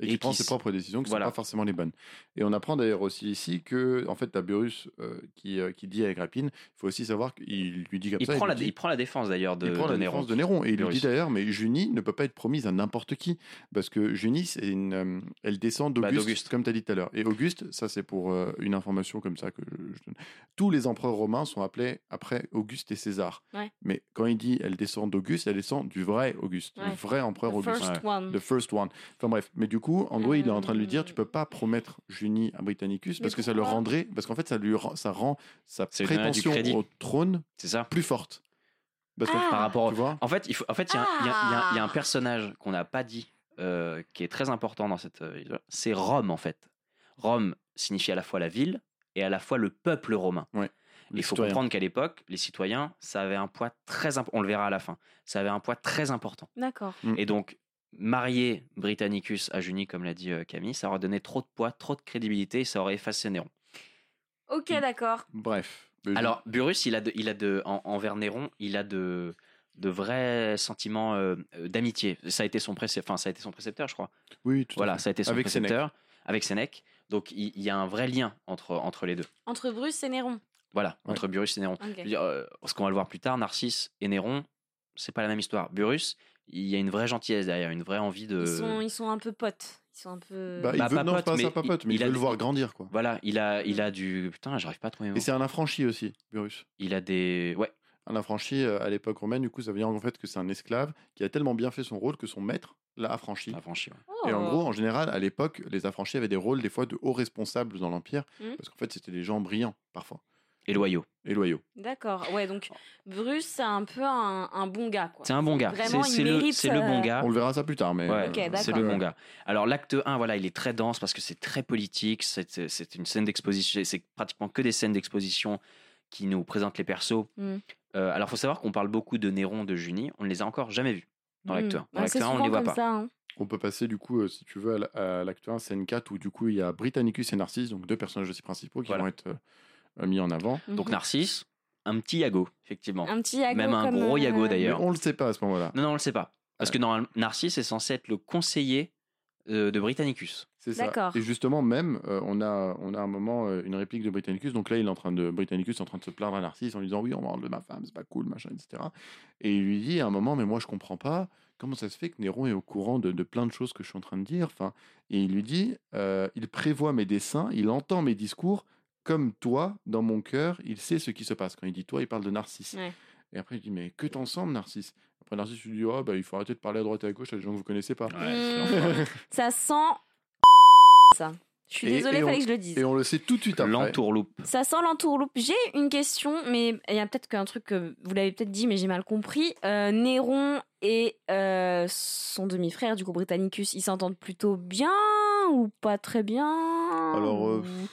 [SPEAKER 10] Et,
[SPEAKER 1] Et
[SPEAKER 10] qui
[SPEAKER 1] qui
[SPEAKER 10] prend ses propres décisions qui
[SPEAKER 1] Voilà.
[SPEAKER 10] sont pas forcément les bonnes. Et on apprend d'ailleurs aussi ici que, en fait, t'as Burus euh, qui, euh, qui dit à Agrippine, il faut aussi savoir qu'il lui dit comme
[SPEAKER 1] Il
[SPEAKER 10] ça.
[SPEAKER 1] prend, la,
[SPEAKER 10] dit-
[SPEAKER 1] il prend la défense d'ailleurs de,
[SPEAKER 10] il prend
[SPEAKER 1] de
[SPEAKER 10] la
[SPEAKER 1] Néron.
[SPEAKER 10] défense de Néron. Et il lui dit d'ailleurs, mais Junie ne peut pas être promise à n'importe qui. Parce que Junie, c'est une, euh, elle descend
[SPEAKER 1] Bah,
[SPEAKER 10] d'Auguste, comme tu as dit tout à l'heure. Et Auguste, ça c'est pour euh, une information comme ça que je, je donne. Tous les empereurs romains sont appelés après Auguste et César.
[SPEAKER 9] Ouais.
[SPEAKER 10] Mais quand il dit elle descend d'Auguste, elle descend du vrai Auguste,
[SPEAKER 9] Ouais.
[SPEAKER 10] du vrai empereur
[SPEAKER 9] The
[SPEAKER 10] Auguste.
[SPEAKER 9] first one.
[SPEAKER 10] The first one. Enfin bref, mais du coup, en gros, il est en train de lui dire,
[SPEAKER 9] Euh.
[SPEAKER 10] tu peux pas promettre Junie à Britannicus parce que ça le rendrait, parce qu'en fait, ça lui rend, ça rend sa prétention au trône
[SPEAKER 1] ça.
[SPEAKER 10] plus forte. Parce que,
[SPEAKER 9] Ah.
[SPEAKER 1] Par rapport.
[SPEAKER 10] tu vois,
[SPEAKER 1] En fait, il faut. En fait, il y, a un- y y y a
[SPEAKER 9] Ah.
[SPEAKER 1] personnage qu'on n'a pas dit, euh, qui est très important dans cette. euh, histoire. c'est Rome en fait. Rome signifie à la fois la ville et à la fois le peuple romain. Il faut
[SPEAKER 10] citoyens.
[SPEAKER 1] comprendre qu'à l'époque, les citoyens, ça avait un poids très important. On le verra à la fin. Ça avait un poids très important.
[SPEAKER 9] D'accord.
[SPEAKER 10] Mm.
[SPEAKER 1] Et donc, marier Britannicus à Junie, comme l'a dit euh, Camille, ça aurait donné trop de poids, trop de crédibilité et ça aurait effacé Néron.
[SPEAKER 9] Ok, d'accord.
[SPEAKER 10] Bref.
[SPEAKER 1] Alors, Burrus, il a, de, il a de, en- envers Néron, il a de, de vrais sentiments euh, euh, d'amitié. Ça a été son précepteur, enfin, ça a été son précepteur, je crois.
[SPEAKER 10] oui, tout à
[SPEAKER 1] Voilà,
[SPEAKER 10] fait.
[SPEAKER 1] ça a été son
[SPEAKER 10] Avec Sénèque.
[SPEAKER 1] précepteur avec Sénèque. Donc, il, il y a un vrai lien entre, entre les deux.
[SPEAKER 9] Entre Bruce et Néron.
[SPEAKER 1] Voilà,
[SPEAKER 10] Ouais.
[SPEAKER 1] entre Burrus et Néron.
[SPEAKER 9] Ok.
[SPEAKER 1] Je veux dire, euh, ce qu'on va le voir plus tard, Narcisse et Néron, c'est pas la même histoire. Burrus, il y a une vraie gentillesse derrière, une vraie envie de.
[SPEAKER 9] Ils, sont, ils sont un peu potes. Ils sont un peu.
[SPEAKER 10] Bah, il veut,
[SPEAKER 1] pas
[SPEAKER 10] non,
[SPEAKER 1] pote,
[SPEAKER 10] pas
[SPEAKER 1] mais
[SPEAKER 10] ça, pas pote, mais il,
[SPEAKER 1] il
[SPEAKER 10] veut le voir grandir, quoi.
[SPEAKER 1] Voilà, il a, il a du. Putain, j'arrive pas à trouver.
[SPEAKER 10] Et c'est un affranchi aussi, Burus.
[SPEAKER 1] Il a des. Ouais,
[SPEAKER 10] Un affranchi euh, à l'époque romaine, du coup, ça veut dire en fait que c'est un esclave qui a tellement bien fait son rôle que son maître l'a affranchi.
[SPEAKER 1] affranchi. ouais.
[SPEAKER 10] Et en
[SPEAKER 9] Oh.
[SPEAKER 10] gros, en général, à l'époque, les affranchis avaient des rôles des fois de hauts responsables dans l'Empire,
[SPEAKER 9] Mhm.
[SPEAKER 10] parce qu'en fait, c'était des gens brillants, parfois,
[SPEAKER 1] Et loyaux.
[SPEAKER 10] et loyaux.
[SPEAKER 9] D'accord. Ouais, donc Bruce, c'est un peu un, un bon gars, quoi.
[SPEAKER 1] C'est un bon gars.
[SPEAKER 9] Vraiment,
[SPEAKER 1] C'est
[SPEAKER 9] il
[SPEAKER 1] c'est le,
[SPEAKER 9] mérite,
[SPEAKER 1] c'est le bon
[SPEAKER 9] euh,
[SPEAKER 1] gars.
[SPEAKER 10] On le verra ça plus tard, mais...
[SPEAKER 1] Ouais,
[SPEAKER 9] Ok,
[SPEAKER 10] euh,
[SPEAKER 1] c'est le bon gars. Alors l'acte 1, voilà, il est très dense parce que c'est très politique, c'est c'est une scène d'exposition, c'est pratiquement que des scènes d'exposition qui nous présentent les persos.
[SPEAKER 9] Mm.
[SPEAKER 1] Euh, alors faut savoir qu'on parle beaucoup de Néron, de Junie, on ne les a encore jamais vus dans l'acte 1.
[SPEAKER 9] Mm.
[SPEAKER 1] Dans
[SPEAKER 9] Ouais,
[SPEAKER 1] l'acte 1, on ne les voit
[SPEAKER 9] comme
[SPEAKER 1] pas.
[SPEAKER 9] ça. hein.
[SPEAKER 10] On peut passer, du coup, euh, si tu veux, à la- à l'acte 1, scène 4, où du coup, il y a Britannicus et Narcisse, donc deux personnages aussi principaux qui
[SPEAKER 1] Voilà.
[SPEAKER 10] vont être euh, mis en avant.
[SPEAKER 1] Donc
[SPEAKER 9] Mhm.
[SPEAKER 1] Narcisse, un petit Yago, effectivement.
[SPEAKER 9] Un petit Yago
[SPEAKER 1] Même un
[SPEAKER 9] comme,
[SPEAKER 1] gros Yago
[SPEAKER 9] euh,
[SPEAKER 1] d'ailleurs.
[SPEAKER 10] Mais on le sait pas à ce moment-là.
[SPEAKER 1] Non, non, on le sait pas. Parce que normalement, Narcisse est censé être le conseiller euh, de Britannicus.
[SPEAKER 10] C'est ça.
[SPEAKER 9] D'accord.
[SPEAKER 10] Et justement, même, euh, on, a, on a un moment euh, une réplique de Britannicus. Donc là, il est en train de, Britannicus est en train de se plaindre à Narcisse en lui disant Oui, on m'a enlevé ma femme, c'est pas cool, machin, etc. Et il lui dit à un moment Mais moi, je comprends pas. Comment ça se fait que Néron est au courant de, de plein de choses que je suis en train de dire enfin, Et il lui dit euh, Il prévoit mes dessins, il entend mes discours. Comme toi, dans mon cœur, il sait ce qui se passe. Quand il dit toi, il parle de Narcisse.
[SPEAKER 9] Ouais.
[SPEAKER 10] Et après, il dit Mais que t'ensemble, Narcisse? Après, Narcisse lui dit Oh, bah, il faut arrêter de parler à droite et à gauche à des gens que vous connaissez pas.
[SPEAKER 9] Mm. [laughs] Ça sent [laughs] ça. Je suis
[SPEAKER 10] Et-
[SPEAKER 9] désolée,
[SPEAKER 10] et
[SPEAKER 9] fallait
[SPEAKER 10] on-
[SPEAKER 9] que je le dise.
[SPEAKER 10] Et on le sait tout de suite après.
[SPEAKER 1] L'entourloupe.
[SPEAKER 9] Ça sent l'entourloupe. J'ai une question, mais il y a peut-être qu'un truc que vous l'avez peut-être dit, mais j'ai mal compris. Euh, Néron et euh, son demi-frère, du coup Britannicus, ils s'entendent plutôt bien ou pas très bien?
[SPEAKER 10] Alors, euh,
[SPEAKER 9] Ou-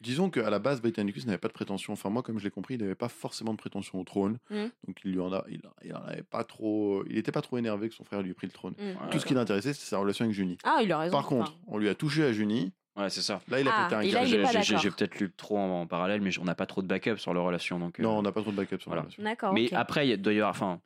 [SPEAKER 10] Disons qu'à la base, Britannicus n'avait pas de prétention. Enfin, moi, comme je l'ai compris, il n'avait pas forcément de prétention au trône.
[SPEAKER 9] Mm.
[SPEAKER 10] Donc, il lui en a, il, il en avait pas trop. Il n'était pas trop énervé que son frère lui ait pris le trône.
[SPEAKER 9] Mm.
[SPEAKER 10] Tout ce qui l'intéressait, c'était sa relation avec Junie.
[SPEAKER 9] Ah, il a raison.
[SPEAKER 10] Par contre, on lui a touché à Junie.
[SPEAKER 1] Ouais, c'est ça.
[SPEAKER 10] Là, il a
[SPEAKER 9] Ah,
[SPEAKER 10] pété un câble.
[SPEAKER 1] J'ai- peut-être lu trop en, en parallèle, mais on n'a pas trop de backup sur leur relation. Donc, euh,
[SPEAKER 10] Non, on n'a pas trop de backup sur
[SPEAKER 1] Voilà.
[SPEAKER 10] la relation.
[SPEAKER 9] D'accord.
[SPEAKER 1] Mais après, il doit y avoir. Enfin,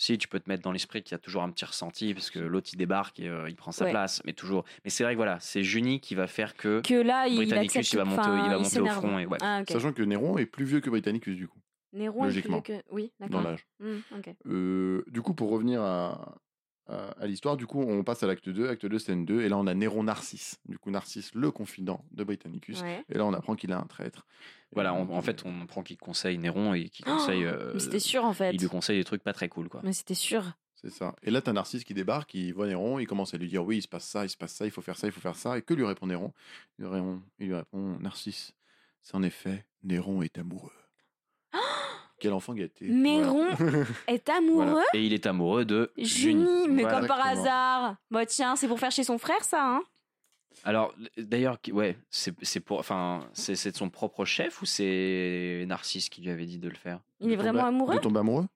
[SPEAKER 1] si tu peux te mettre dans l'esprit qu'il y a toujours un petit ressenti, parce que l'autre il débarque et euh, il prend sa
[SPEAKER 9] Ouais.
[SPEAKER 1] place, mais toujours. Mais c'est vrai que voilà, c'est Junie qui va faire que.
[SPEAKER 9] que là, il
[SPEAKER 1] Britannicus, il va monter- il va monter au front et ouais.
[SPEAKER 9] Ah.
[SPEAKER 10] Sachant que Néron est plus vieux que Britannicus, du coup,
[SPEAKER 9] Néron est plus
[SPEAKER 10] logiquement,
[SPEAKER 9] vieux que. Oui,
[SPEAKER 10] dans
[SPEAKER 9] d'accord.
[SPEAKER 10] l'âge.
[SPEAKER 9] Mm, ok.
[SPEAKER 10] Euh, du coup, pour revenir à, à, l'histoire, du coup, on passe à l'acte 2, acte 2, scène 2, et là, on a Néron Narcisse. Du coup, Narcisse, le confident de Britannicus.
[SPEAKER 9] Ouais.
[SPEAKER 10] Et là, on apprend qu'il est un traître.
[SPEAKER 1] Voilà, on- en fait, on prend qu'il conseille Néron et qu'il
[SPEAKER 9] Oh,
[SPEAKER 1] conseille. euh,
[SPEAKER 9] mais c'était sûr en fait.
[SPEAKER 1] Il lui conseille des trucs pas très cool, quoi.
[SPEAKER 9] Mais c'était sûr.
[SPEAKER 10] C'est ça. Et là, t'as Narcisse qui débarque, il voit Néron, il commence à lui dire oui, il se passe ça, il se passe ça, il faut faire ça, il faut faire ça. Et que lui répond Néron? Il lui répond, il lui répond Narcisse, c'est en effet, Néron est amoureux. Quel enfant gâté. Voilà. [laughs]
[SPEAKER 9] est amoureux
[SPEAKER 1] Voilà. Et il est amoureux de
[SPEAKER 9] Junie,
[SPEAKER 1] Junie.
[SPEAKER 9] mais
[SPEAKER 10] Voilà,
[SPEAKER 9] comme par hasard. Bah tiens, c'est pour faire chez son frère ça, hein
[SPEAKER 1] Alors, d'ailleurs, qui- ouais, c'est pour, enfin, c'est de son propre chef ou c'est Narcisse qui lui avait dit de le faire,
[SPEAKER 9] Il est vraiment amoureux?
[SPEAKER 10] De tomber amoureux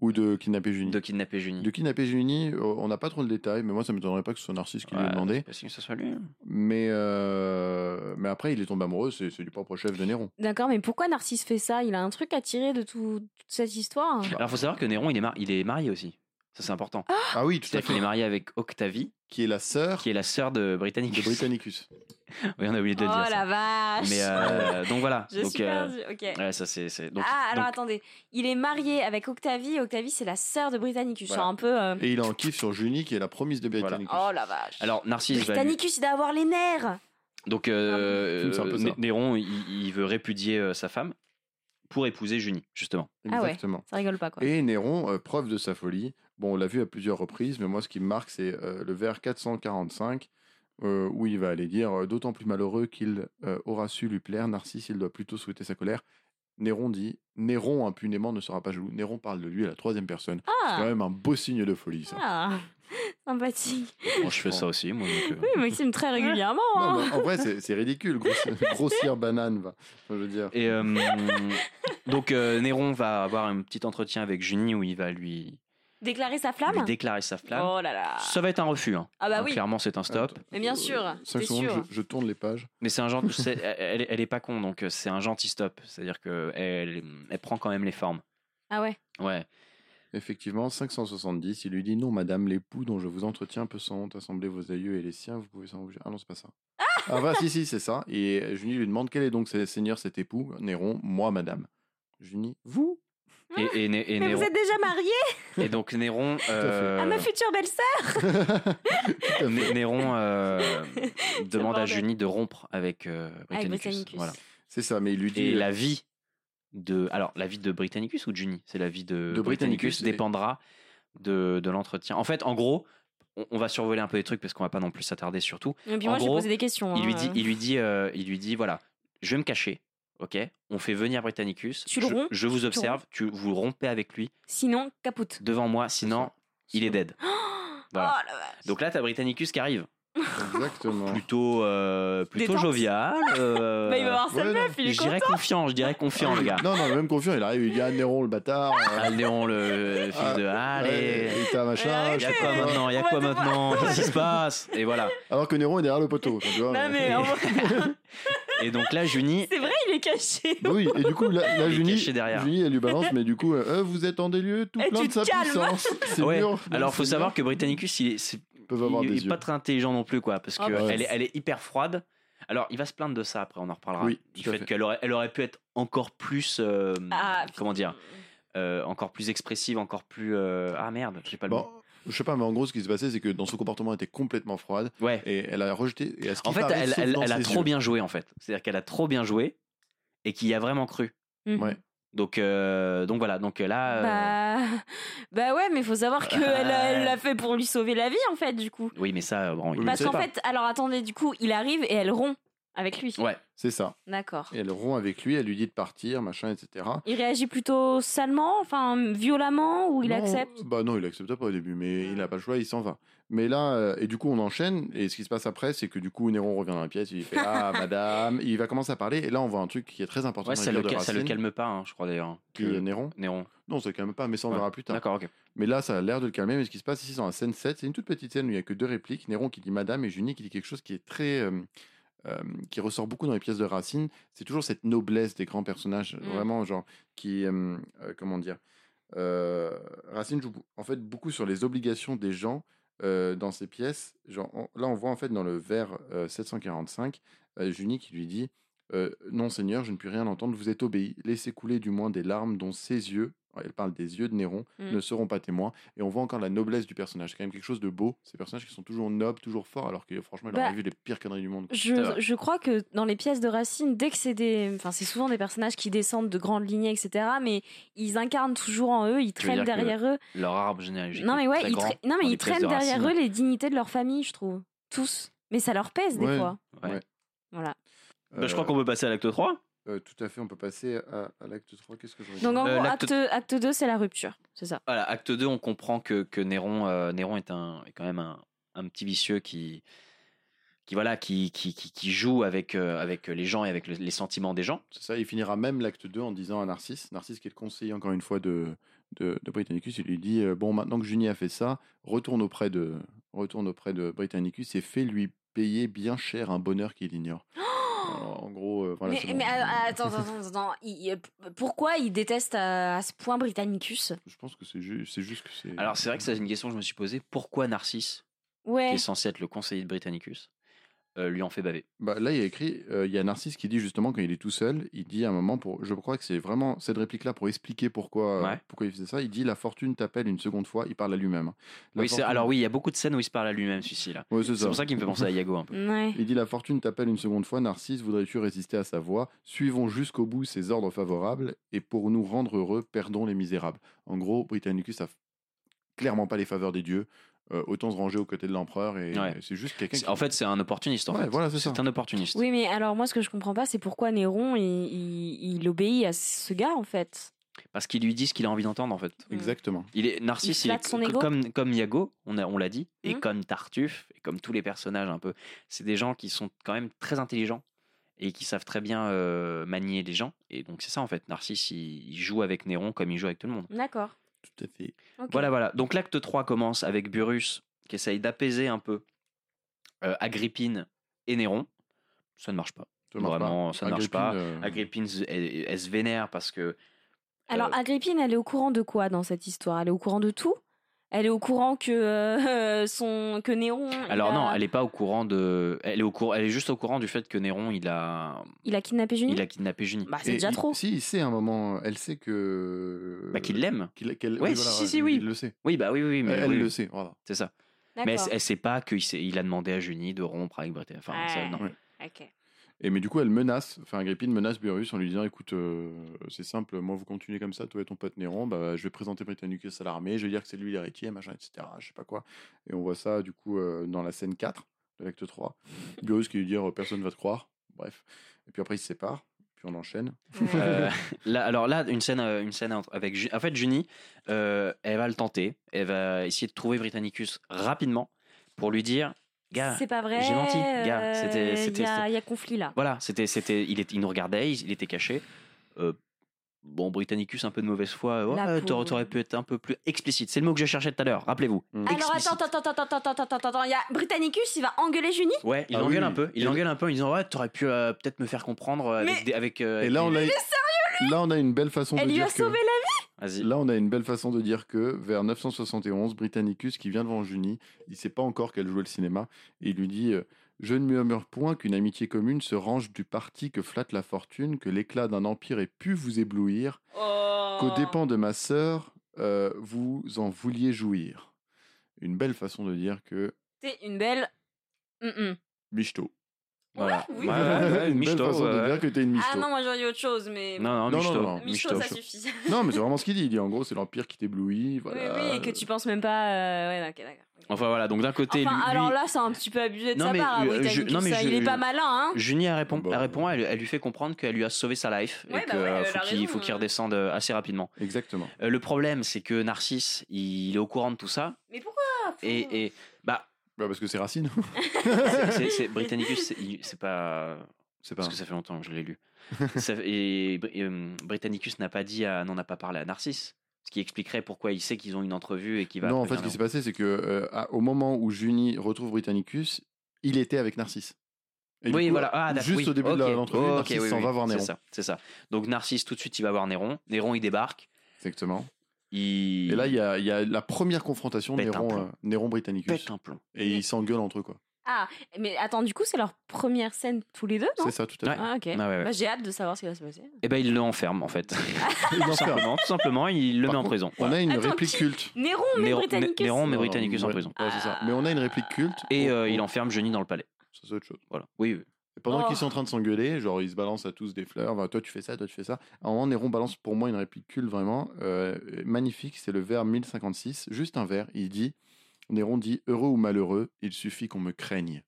[SPEAKER 10] Ou de kidnapper Junie
[SPEAKER 1] de kidnapper Junie.
[SPEAKER 10] De kidnapper Junie, euh, on n'a pas trop le détail, mais moi, ça ne m'étonnerait pas que ce soit Narcisse qui lui ait
[SPEAKER 1] Ouais,
[SPEAKER 10] demandé.
[SPEAKER 1] c'est possible que ce soit lui.
[SPEAKER 10] Mais, euh, mais après, il est tombé amoureux, c'est c'est du propre chef de Néron.
[SPEAKER 9] D'accord, mais pourquoi Narcisse fait ça? Il a un truc à tirer de tout- toute cette histoire?
[SPEAKER 1] Alors, faut savoir que Néron, il est, mar- il est marié aussi. Ça, c'est important.
[SPEAKER 10] Ah oui, tout à
[SPEAKER 1] C'est-à-dire qu'il est
[SPEAKER 10] fait.
[SPEAKER 1] marié avec Octavie,
[SPEAKER 10] Qui est la sœur
[SPEAKER 1] qui est la sœur de
[SPEAKER 10] de
[SPEAKER 1] Britannicus.
[SPEAKER 10] Britannicus. [laughs]
[SPEAKER 1] oui, on a oublié de
[SPEAKER 9] Oh
[SPEAKER 1] le dire. ça.
[SPEAKER 9] la vache.
[SPEAKER 1] Mais euh, donc voilà. [laughs]
[SPEAKER 9] Je
[SPEAKER 1] donc,
[SPEAKER 9] suis
[SPEAKER 1] euh,
[SPEAKER 9] perdue. Ok.
[SPEAKER 1] ouais, ça c'est. c'est- Donc,
[SPEAKER 9] ah, alors
[SPEAKER 1] donc,
[SPEAKER 9] attendez. Il est marié avec Octavie. Octavie, c'est la sœur de Britannicus.
[SPEAKER 10] Voilà.
[SPEAKER 9] C'est un peu. euh,
[SPEAKER 10] Et il est en kiff sur Junie, qui est la promise de Britannicus.
[SPEAKER 9] Oh la vache.
[SPEAKER 1] alors Narcisse va lui-
[SPEAKER 9] Britannicus, il doit avoir les nerfs.
[SPEAKER 1] Donc euh,
[SPEAKER 10] C'est un peu ça.
[SPEAKER 1] Né- Néron, il, il veut répudier euh, sa femme pour épouser Junie, justement.
[SPEAKER 9] Ah ouais.
[SPEAKER 10] Exactement.
[SPEAKER 9] Ça rigole pas quoi.
[SPEAKER 10] Et Néron, euh, preuve de sa folie, bon, on l'a vu à plusieurs reprises, mais moi, ce qui me marque, c'est euh, le vers 445, euh, où il va aller dire euh, D'autant plus malheureux qu'il euh, aura su lui plaire, Narcisse, il doit plutôt souhaiter sa colère. Néron dit Néron impunément ne sera pas jaloux. Néron parle de lui à la troisième personne. C'est quand
[SPEAKER 9] Ah,
[SPEAKER 10] même un beau signe de folie, ça.
[SPEAKER 9] ah. [laughs] sympathique.
[SPEAKER 1] Moi, je fais ça aussi, moi. donc, euh.
[SPEAKER 9] Oui, Maxime, très régulièrement.
[SPEAKER 10] Non,
[SPEAKER 9] hein.
[SPEAKER 10] en vrai, c'est c'est ridicule, grossière, [laughs] grossière banane, va. Je veux dire.
[SPEAKER 1] Et euh, donc euh, Néron va avoir un petit entretien avec Junie où il va lui,
[SPEAKER 9] Déclarer sa flamme
[SPEAKER 1] lui déclarer sa flamme.
[SPEAKER 9] Oh là là.
[SPEAKER 1] Ça va être un refus. hein.
[SPEAKER 9] Ah bah
[SPEAKER 1] Donc,
[SPEAKER 9] oui.
[SPEAKER 1] Clairement, c'est un stop.
[SPEAKER 10] Attends,
[SPEAKER 9] Mais bien
[SPEAKER 10] euh,
[SPEAKER 9] sûr,
[SPEAKER 10] cinq
[SPEAKER 9] t'es
[SPEAKER 10] secondes,
[SPEAKER 9] sûr.
[SPEAKER 10] Je, je tourne les pages.
[SPEAKER 1] Mais c'est un gentil. [laughs] elle, elle est pas con, donc euh, c'est un gentil stop. C'est-à-dire que elle, elle prend quand même les formes.
[SPEAKER 9] Ah ouais.
[SPEAKER 1] Ouais.
[SPEAKER 10] Effectivement, 570, il lui dit Non, madame, l'époux dont je vous entretiens peut sans honte assembler vos aïeux et les siens, vous pouvez s'en bouger. Ah non, c'est pas ça. Ah, bah, si, si, c'est ça. Et Junie lui demande Quel est donc ce seigneur cet époux? Néron, moi, madame. Junie, vous
[SPEAKER 1] Et, et, Né- et
[SPEAKER 9] Mais
[SPEAKER 1] Néron.
[SPEAKER 9] vous êtes déjà marié
[SPEAKER 1] Et donc Néron.
[SPEAKER 10] fait.
[SPEAKER 1] euh,
[SPEAKER 9] à ma future belle-sœur [laughs]
[SPEAKER 1] Né- Néron euh, demande à. Junie de rompre avec euh,
[SPEAKER 9] Avec
[SPEAKER 1] Britannicus.
[SPEAKER 9] Britannicus.
[SPEAKER 1] Voilà.
[SPEAKER 10] C'est ça, mais il lui dit
[SPEAKER 1] Et la vie de. Alors, la vie de Britannicus ou de Junie? C'est la vie de,
[SPEAKER 10] De
[SPEAKER 1] Britannicus, dépendra de, de l'entretien. En fait, en gros, on, on va survoler un peu les trucs parce qu'on va pas non plus s'attarder sur tout.
[SPEAKER 9] Et puis
[SPEAKER 1] En
[SPEAKER 9] moi, j'ai
[SPEAKER 1] gros,
[SPEAKER 9] posé des questions.
[SPEAKER 1] Il lui
[SPEAKER 9] hein.
[SPEAKER 1] dit, il lui dit, euh, il lui dit, voilà, je vais me cacher. Ok, on fait venir Britannicus.
[SPEAKER 9] Tu le
[SPEAKER 1] je,
[SPEAKER 9] romps
[SPEAKER 1] je vous observe. Tu vous rompez avec lui
[SPEAKER 9] Sinon, capoute.
[SPEAKER 1] devant moi, sinon il est dead. [gasps] Voilà.
[SPEAKER 9] Oh la vache.
[SPEAKER 1] Donc là, t'as Britannicus qui arrive.
[SPEAKER 10] Exactement.
[SPEAKER 1] Plutôt, euh, plutôt
[SPEAKER 9] Détente.
[SPEAKER 1] jovial. euh, [laughs]
[SPEAKER 9] Bah, il va voir sa
[SPEAKER 10] ouais,
[SPEAKER 9] meuf, il est
[SPEAKER 1] je dirais
[SPEAKER 9] content.
[SPEAKER 1] confiant, je dirais confiant, le gars.
[SPEAKER 10] Non, non, même confiant, il arrive, il dit Ah, Néron, le bâtard. euh,
[SPEAKER 1] Ah, Léon, le fils
[SPEAKER 10] Ah,
[SPEAKER 1] de. Allez.
[SPEAKER 10] ouais, et t'as machin.
[SPEAKER 1] Il y a quoi maintenant Il y a quoi maintenant? Qu'est-ce qui se passe? Et voilà.
[SPEAKER 10] Alors que Néron est derrière le poteau. tu vois,
[SPEAKER 9] Non, mais en vrai, [laughs]
[SPEAKER 1] Et donc là, Junie.
[SPEAKER 9] c'est vrai, il est caché.
[SPEAKER 10] Oui, et du coup, là, Junie,
[SPEAKER 1] caché derrière.
[SPEAKER 10] Junie, elle lui balance, mais du coup, euh, vous êtes en des lieux tout plein de sa
[SPEAKER 9] calmes.
[SPEAKER 10] puissance. C'est
[SPEAKER 1] Ouais.
[SPEAKER 10] dur.
[SPEAKER 1] Alors, faut
[SPEAKER 10] dur.
[SPEAKER 1] savoir que Britannicus, il est, il, il pas très intelligent non plus, quoi, parce
[SPEAKER 9] Ah
[SPEAKER 1] que
[SPEAKER 9] bah,
[SPEAKER 1] elle, est, elle est hyper froide. Alors, il va se plaindre de ça après, on en reparlera.
[SPEAKER 10] Oui,
[SPEAKER 1] du fait,
[SPEAKER 10] fait.
[SPEAKER 1] qu'elle aurait, elle aurait pu être encore plus, euh,
[SPEAKER 9] Ah,
[SPEAKER 1] comment dire, euh, encore plus expressive, encore plus. euh, Ah merde, j'ai pas le
[SPEAKER 10] Bon,
[SPEAKER 1] mot.
[SPEAKER 10] Je sais pas, mais en gros, ce qui se passait, c'est que dans son comportement, elle était complètement froide
[SPEAKER 1] Ouais.
[SPEAKER 10] et elle a rejeté. Et à ce
[SPEAKER 1] En fait,
[SPEAKER 10] paraît,
[SPEAKER 1] elle, a trop
[SPEAKER 10] yeux.
[SPEAKER 1] bien joué, en fait. C'est-à-dire qu'elle a trop bien joué et qu'il y a vraiment cru.
[SPEAKER 9] Mhm.
[SPEAKER 10] Ouais.
[SPEAKER 1] Donc, euh, donc voilà, donc là. euh,
[SPEAKER 9] Bah... [laughs] bah ouais, mais faut savoir qu'elle elle l'a fait pour lui sauver la vie, en fait, du coup.
[SPEAKER 1] Oui, mais ça, bon,
[SPEAKER 10] Oui,
[SPEAKER 1] il-
[SPEAKER 9] Parce qu'en fait, alors attendez, du coup, il arrive et elle rompt avec lui.
[SPEAKER 1] Ouais.
[SPEAKER 10] C'est ça.
[SPEAKER 9] D'accord.
[SPEAKER 10] Et elle rompt avec lui, elle lui dit de partir, machin, etc.
[SPEAKER 9] Il réagit plutôt salement, enfin violemment, ou il
[SPEAKER 10] Non,
[SPEAKER 9] accepte?
[SPEAKER 10] Bah non, il accepte pas au début, mais il n'a pas le choix, il s'en va. Mais là, euh, et du coup, on enchaîne, et ce qui se passe après, c'est que du coup, Néron revient dans la pièce, il fait Ah, [laughs] madame, il va commencer à parler, et là, on voit un truc qui est très important
[SPEAKER 1] Ouais,
[SPEAKER 10] dans
[SPEAKER 1] ça le,
[SPEAKER 10] de
[SPEAKER 1] ça le calme pas, hein, je crois d'ailleurs.
[SPEAKER 10] qui
[SPEAKER 1] Que-
[SPEAKER 10] est Néron?
[SPEAKER 1] Néron.
[SPEAKER 10] Non, ça le calme pas, mais ça, on
[SPEAKER 1] Ouais.
[SPEAKER 10] verra plus tard.
[SPEAKER 1] D'accord, ok.
[SPEAKER 10] Mais là, ça a l'air de le calmer. Mais ce qui se passe ici, dans la scène 7, c'est une toute petite scène où il n'y a que deux répliques. Néron qui dit Madame et Junie qui dit quelque chose qui est très. euh, euh, qui ressort beaucoup dans les pièces de Racine. C'est toujours cette noblesse des grands personnages.
[SPEAKER 9] Mm.
[SPEAKER 10] Vraiment, genre, qui. euh, euh, comment dire euh, Racine joue en fait beaucoup sur les obligations des gens dans ses pièces. Genre, on- là, on voit en fait dans le vers euh, 745, euh, Junie qui lui dit euh, Non, Seigneur, je ne puis rien entendre, vous êtes obéi. Laissez couler du moins des larmes dont ses yeux, elle parle des yeux de Néron,
[SPEAKER 9] Mm.
[SPEAKER 10] ne seront pas témoins. Et on voit encore la noblesse du personnage. C'est quand même quelque chose de beau. Ces personnages qui sont toujours nobles, toujours forts, alors que franchement, il
[SPEAKER 9] Bah,
[SPEAKER 10] aurait vu les pires conneries du monde.
[SPEAKER 9] Je, je crois que dans les pièces de Racine, dès que c'est des. Enfin, c'est souvent des personnages qui descendent de grandes lignées, etc. Mais ils incarnent toujours en eux, ils traînent derrière eux.
[SPEAKER 1] Leur arbre généalogique.
[SPEAKER 9] Non, mais ouais,
[SPEAKER 1] très
[SPEAKER 9] ils, tra- non, mais ils traînent
[SPEAKER 1] de
[SPEAKER 9] derrière eux les dignités de leur famille, je trouve. Tous. Mais ça leur pèse des
[SPEAKER 10] Ouais.
[SPEAKER 9] fois.
[SPEAKER 1] Ouais.
[SPEAKER 9] Voilà.
[SPEAKER 1] Bah, je crois qu'on peut passer à l'acte 3.
[SPEAKER 10] Euh, tout à fait, on peut passer à, à l'acte 3. Qu'est-ce que je
[SPEAKER 9] Donc en
[SPEAKER 1] Euh,
[SPEAKER 9] gros,
[SPEAKER 1] l'acte-
[SPEAKER 9] acte, acte 2, c'est la rupture. C'est ça?
[SPEAKER 1] Voilà, acte 2, on comprend que, que Néron, euh, Néron est, un, est quand même un, un petit vicieux qui, qui, voilà, qui, qui, qui, qui joue avec, euh, avec les gens et avec le- les sentiments des gens.
[SPEAKER 10] C'est ça, il finira même l'acte 2 en disant à Narcisse, Narcisse qui est le conseiller encore une fois de, de, de Britannicus, il lui dit euh, Bon, maintenant que Junie a fait ça, retourne auprès de, retourne auprès de Britannicus et fais-lui payer bien cher un bonheur qu'il ignore. [gasps] Alors, en gros, euh, voilà.
[SPEAKER 9] mais,
[SPEAKER 10] c'est bon.
[SPEAKER 9] mais, euh, [laughs] attends, attends, attends. Il- pourquoi il déteste à, à ce point Britannicus?
[SPEAKER 10] Je pense que c'est ju- c'est juste que c'est.
[SPEAKER 1] Alors c'est vrai que c'est une question que je me suis posée. Pourquoi Narcisse, qui est censé être le conseiller de Britannicus, euh, lui en fait baver
[SPEAKER 10] Bah, là, il y a écrit, euh, il y a Narcisse qui dit justement quand il est tout seul, il dit à un moment, pour, je crois que c'est vraiment cette réplique-là pour expliquer pourquoi, euh,
[SPEAKER 1] Ouais.
[SPEAKER 10] pourquoi il faisait ça. Il dit La fortune t'appelle une seconde fois, il parle à lui-même. hein.
[SPEAKER 1] Oui,
[SPEAKER 10] fortune-
[SPEAKER 1] alors oui, il y a beaucoup de scènes où il se parle à lui-même, celui-ci là.
[SPEAKER 10] Ouais, c'est
[SPEAKER 1] pour ça qu'il me fait penser à Yago un peu.
[SPEAKER 9] Ouais.
[SPEAKER 10] Il dit La fortune t'appelle une seconde fois, Narcisse, voudrais-tu résister à sa voix? Suivons jusqu'au bout ses ordres favorables, et pour nous rendre heureux, perdons les misérables. En gros, Britannicus a clairement pas les faveurs des dieux. Euh, autant se ranger aux côtés de l'empereur, et
[SPEAKER 1] Ouais.
[SPEAKER 10] c'est juste quelqu'un qui.
[SPEAKER 1] En fait, c'est un opportuniste. En
[SPEAKER 10] Ouais,
[SPEAKER 1] fait.
[SPEAKER 10] voilà, c'est ça.
[SPEAKER 1] un opportuniste.
[SPEAKER 9] Oui, mais alors moi, ce que je comprends pas, c'est pourquoi Néron, il, il- il obéit à ce gars, en fait.
[SPEAKER 1] Parce qu'il lui dit ce qu'il a envie d'entendre en fait.
[SPEAKER 10] Exactement.
[SPEAKER 1] Il est Narcisse,
[SPEAKER 9] Il
[SPEAKER 1] il,
[SPEAKER 9] flatte
[SPEAKER 1] est
[SPEAKER 9] son ego
[SPEAKER 1] comme comme Yago, on a- on l'a dit, et
[SPEAKER 9] Mhm.
[SPEAKER 1] comme Tartuffe, et comme tous les personnages un peu. C'est des gens qui sont quand même très intelligents et qui savent très bien euh, manier les gens. Et donc c'est ça en fait. Narcisse, il, il joue avec Néron comme il joue avec tout le monde.
[SPEAKER 9] D'accord.
[SPEAKER 10] Tout à fait.
[SPEAKER 9] Ok.
[SPEAKER 1] Voilà, voilà. Donc l'acte 3 commence avec Burrus qui essaye d'apaiser un peu euh, Agrippine et Néron. Ça ne marche pas.
[SPEAKER 10] Ça marche
[SPEAKER 1] Vraiment,
[SPEAKER 10] pas.
[SPEAKER 1] ça ne marche pas.
[SPEAKER 10] Agrippine, euh,
[SPEAKER 1] Agrippine, elle, elle se vénère parce que
[SPEAKER 9] Alors,
[SPEAKER 1] Euh,
[SPEAKER 9] Agrippine, elle est au courant de quoi dans cette histoire? Elle est au courant de tout? Elle est au courant que euh, [laughs] son que Néron.
[SPEAKER 1] Alors
[SPEAKER 9] a-
[SPEAKER 1] non, elle est pas au courant de. Elle est au courant. Elle est juste au courant du fait que Néron, il a,
[SPEAKER 9] Il a kidnappé Junie
[SPEAKER 1] il a kidnappé Junie.
[SPEAKER 9] Bah, c'est déjà
[SPEAKER 10] il-
[SPEAKER 9] trop.
[SPEAKER 10] Si, il sait à un moment, elle sait que.
[SPEAKER 1] Bah, qu'il l'aime.
[SPEAKER 10] qu'il- qu'elle-
[SPEAKER 1] Ouais,
[SPEAKER 10] oui,
[SPEAKER 1] si,
[SPEAKER 10] voilà,
[SPEAKER 1] si, si, oui.
[SPEAKER 10] Il le sait.
[SPEAKER 1] Oui, bah oui, oui, mais
[SPEAKER 10] elle
[SPEAKER 1] oui,
[SPEAKER 10] le
[SPEAKER 1] oui,
[SPEAKER 10] sait, voilà.
[SPEAKER 1] c'est ça. Mais elle, elle sait pas qu'il il a demandé à Junie de rompre avec Britain. Enfin, ça, non.
[SPEAKER 10] Ouais.
[SPEAKER 9] Ok.
[SPEAKER 10] Et mais du coup, elle menace, enfin Agrippine menace Burrus en lui disant écoute, euh, c'est simple, moi vous continuez comme ça, toi et ton pote Néron, bah, je vais présenter Britannicus à l'armée, je vais dire que c'est lui l'héritier, machin, etc. Je sais pas quoi. Et on voit ça du coup euh, dans la scène 4 de l'acte 3. [laughs] Burrus qui lui dit euh, personne va te croire. Bref. Et puis après ils se séparent, puis on enchaîne.
[SPEAKER 1] Euh, là, alors là, une scène, une scène avec. Ju- En fait, Junie, euh, elle va le tenter. Elle va essayer de trouver Britannicus rapidement pour lui dire, gars,
[SPEAKER 9] C'est pas vrai.
[SPEAKER 1] j'ai menti, gars.
[SPEAKER 9] euh,
[SPEAKER 1] C'était,
[SPEAKER 9] Il y, a- il y a conflit là.
[SPEAKER 1] Voilà, c'était, c'était, il, est, il nous regardait, il, il était caché. Euh, bon, Britannicus, un peu de mauvaise foi. Ouais,
[SPEAKER 9] La
[SPEAKER 1] t'aurais, pu être un peu plus explicite. C'est le mot que je cherchais tout à l'heure. Rappelez-vous.
[SPEAKER 10] Mm.
[SPEAKER 9] Alors
[SPEAKER 1] Explicite.
[SPEAKER 9] attends, attends, attends, attends, attends, attends, attends, il y a Britannicus, il va engueuler Junie?
[SPEAKER 1] Ouais, il
[SPEAKER 10] Ah
[SPEAKER 1] l'engueule
[SPEAKER 10] oui.
[SPEAKER 1] un peu. Il
[SPEAKER 10] Et
[SPEAKER 1] l'engueule un peu en disant ouais, t'aurais pu euh, peut-être me faire comprendre euh, avec
[SPEAKER 9] Mais-
[SPEAKER 1] des, avec. euh,
[SPEAKER 10] Et là on là on a une belle façon
[SPEAKER 9] Elle
[SPEAKER 10] de
[SPEAKER 9] lui
[SPEAKER 10] dire
[SPEAKER 9] a
[SPEAKER 10] que.
[SPEAKER 9] sauvé
[SPEAKER 1] Vas-y.
[SPEAKER 10] Là, on a une belle façon de dire que vers 971, Britannicus, qui vient devant Junie, il sait pas encore qu'elle jouait le cinéma, et il lui dit euh, Je ne murmure point qu'une amitié commune se range du parti que flatte la fortune, que l'éclat d'un empire ait pu vous éblouir,
[SPEAKER 9] Oh.
[SPEAKER 10] qu'aux dépens de ma sœur, euh, vous en vouliez jouir. Une belle façon de dire que
[SPEAKER 9] C'est une belle.
[SPEAKER 10] Michto.
[SPEAKER 1] Voilà.
[SPEAKER 9] oui.
[SPEAKER 1] Ouais, ouais, ouais,
[SPEAKER 10] une
[SPEAKER 1] michto,
[SPEAKER 10] belle façon
[SPEAKER 1] ouais,
[SPEAKER 10] de
[SPEAKER 1] ouais.
[SPEAKER 10] dire que t'es une michto.
[SPEAKER 9] Ah non, moi j'aurais dit autre chose, mais.
[SPEAKER 1] Non, non,
[SPEAKER 10] Non,
[SPEAKER 1] michto.
[SPEAKER 10] non, non.
[SPEAKER 9] Michto, ça
[SPEAKER 1] michto.
[SPEAKER 9] suffit.
[SPEAKER 10] Non, mais c'est [laughs] vraiment ce qu'il dit. Il dit en gros, c'est l'empire qui t'éblouit. Voilà.
[SPEAKER 9] Oui, oui, et que tu penses même pas. euh, Ouais, ok, d'accord.
[SPEAKER 1] Enfin voilà, donc d'un côté,
[SPEAKER 9] Enfin,
[SPEAKER 1] lui,
[SPEAKER 9] alors là, c'est un petit peu abusé de
[SPEAKER 1] Non,
[SPEAKER 9] sa
[SPEAKER 1] mais,
[SPEAKER 9] part,
[SPEAKER 1] euh, je- non, mais
[SPEAKER 9] ça.
[SPEAKER 1] je-
[SPEAKER 9] Il est pas malin, hein
[SPEAKER 1] Junie elle répond,
[SPEAKER 10] Bah,
[SPEAKER 1] elle répond, elle, elle lui fait comprendre qu'elle lui a sauvé sa life
[SPEAKER 9] Ouais,
[SPEAKER 1] et
[SPEAKER 9] bah
[SPEAKER 1] qu'il
[SPEAKER 9] ouais, a
[SPEAKER 1] faut qu'il
[SPEAKER 9] raison,
[SPEAKER 1] faut qu'il
[SPEAKER 9] hein.
[SPEAKER 1] redescende euh, assez rapidement.
[SPEAKER 10] Exactement.
[SPEAKER 1] Euh, le problème, c'est que Narcisse, il est au courant de tout ça
[SPEAKER 9] Mais pourquoi?
[SPEAKER 1] Et, et bah
[SPEAKER 10] Bah, parce que c'est Racine. [laughs]
[SPEAKER 1] c'est- c'est c'est- Britannicus, c'est- pas
[SPEAKER 10] c'est pas.
[SPEAKER 1] parce que ça fait longtemps que je l'ai lu. [laughs] Ça- et Br- et, Britannicus n'a pas dit, à, n'en a pas parlé à Narcisse, ce qui expliquerait pourquoi il sait qu'ils ont une entrevue et qu'il va.
[SPEAKER 10] Non, en fait, ce qui s'est passé, c'est que euh, à- au moment où Junie retrouve Britannicus, il était avec Narcisse. Et
[SPEAKER 1] oui,
[SPEAKER 10] coup,
[SPEAKER 1] voilà. Ah,
[SPEAKER 10] juste
[SPEAKER 1] oui.
[SPEAKER 10] au début de l'entrevue,
[SPEAKER 1] Ok,
[SPEAKER 10] Narcisse
[SPEAKER 1] oui,
[SPEAKER 10] s'en
[SPEAKER 1] oui,
[SPEAKER 10] va voir Néron.
[SPEAKER 1] C'est ça, c'est ça. Donc Narcisse, tout de suite, il va voir Néron. Néron, il débarque.
[SPEAKER 10] Exactement.
[SPEAKER 1] Il
[SPEAKER 10] Et là, il y a, il y a la première confrontation
[SPEAKER 1] Pète
[SPEAKER 10] Néron, euh, Néron Britannicus.
[SPEAKER 1] pète un plomb.
[SPEAKER 10] Et ils s'engueulent entre eux, quoi.
[SPEAKER 9] Ah, mais attends, du coup, c'est leur première scène tous les deux, non?
[SPEAKER 10] C'est ça, tout à fait.
[SPEAKER 9] Ah, ok.
[SPEAKER 1] Ah, ouais, ouais.
[SPEAKER 9] Bah, j'ai hâte de savoir ce qui va se passer.
[SPEAKER 1] Et ben il l'enferme en fait.
[SPEAKER 10] L'enferment. [laughs]
[SPEAKER 1] simplement, tout simplement, il le
[SPEAKER 10] Par
[SPEAKER 1] met en prison.
[SPEAKER 10] On a une
[SPEAKER 9] Attends,
[SPEAKER 10] réplique
[SPEAKER 9] qui-
[SPEAKER 10] culte.
[SPEAKER 9] Néron, mais
[SPEAKER 1] Néron,
[SPEAKER 9] Britannicus.
[SPEAKER 1] Néron, mais
[SPEAKER 10] Non,
[SPEAKER 1] Britannicus en
[SPEAKER 10] ouais,
[SPEAKER 1] prison.
[SPEAKER 10] ouais, c'est ça. Mais on a une réplique culte.
[SPEAKER 1] Et euh, il enferme Johnny dans le palais.
[SPEAKER 10] Ça, c'est autre chose.
[SPEAKER 1] Voilà. Oui. oui.
[SPEAKER 10] Et pendant
[SPEAKER 9] Oh.
[SPEAKER 10] qu'ils sont en train de s'engueuler, genre ils se balancent à tous des fleurs, Enfin, toi tu fais ça, toi tu fais ça. À un moment, Néron balance pour moi une réplique culte vraiment euh, magnifique, c'est le vers 1056, juste un vers. Il dit, Néron dit, heureux ou malheureux, il suffit qu'on me craigne.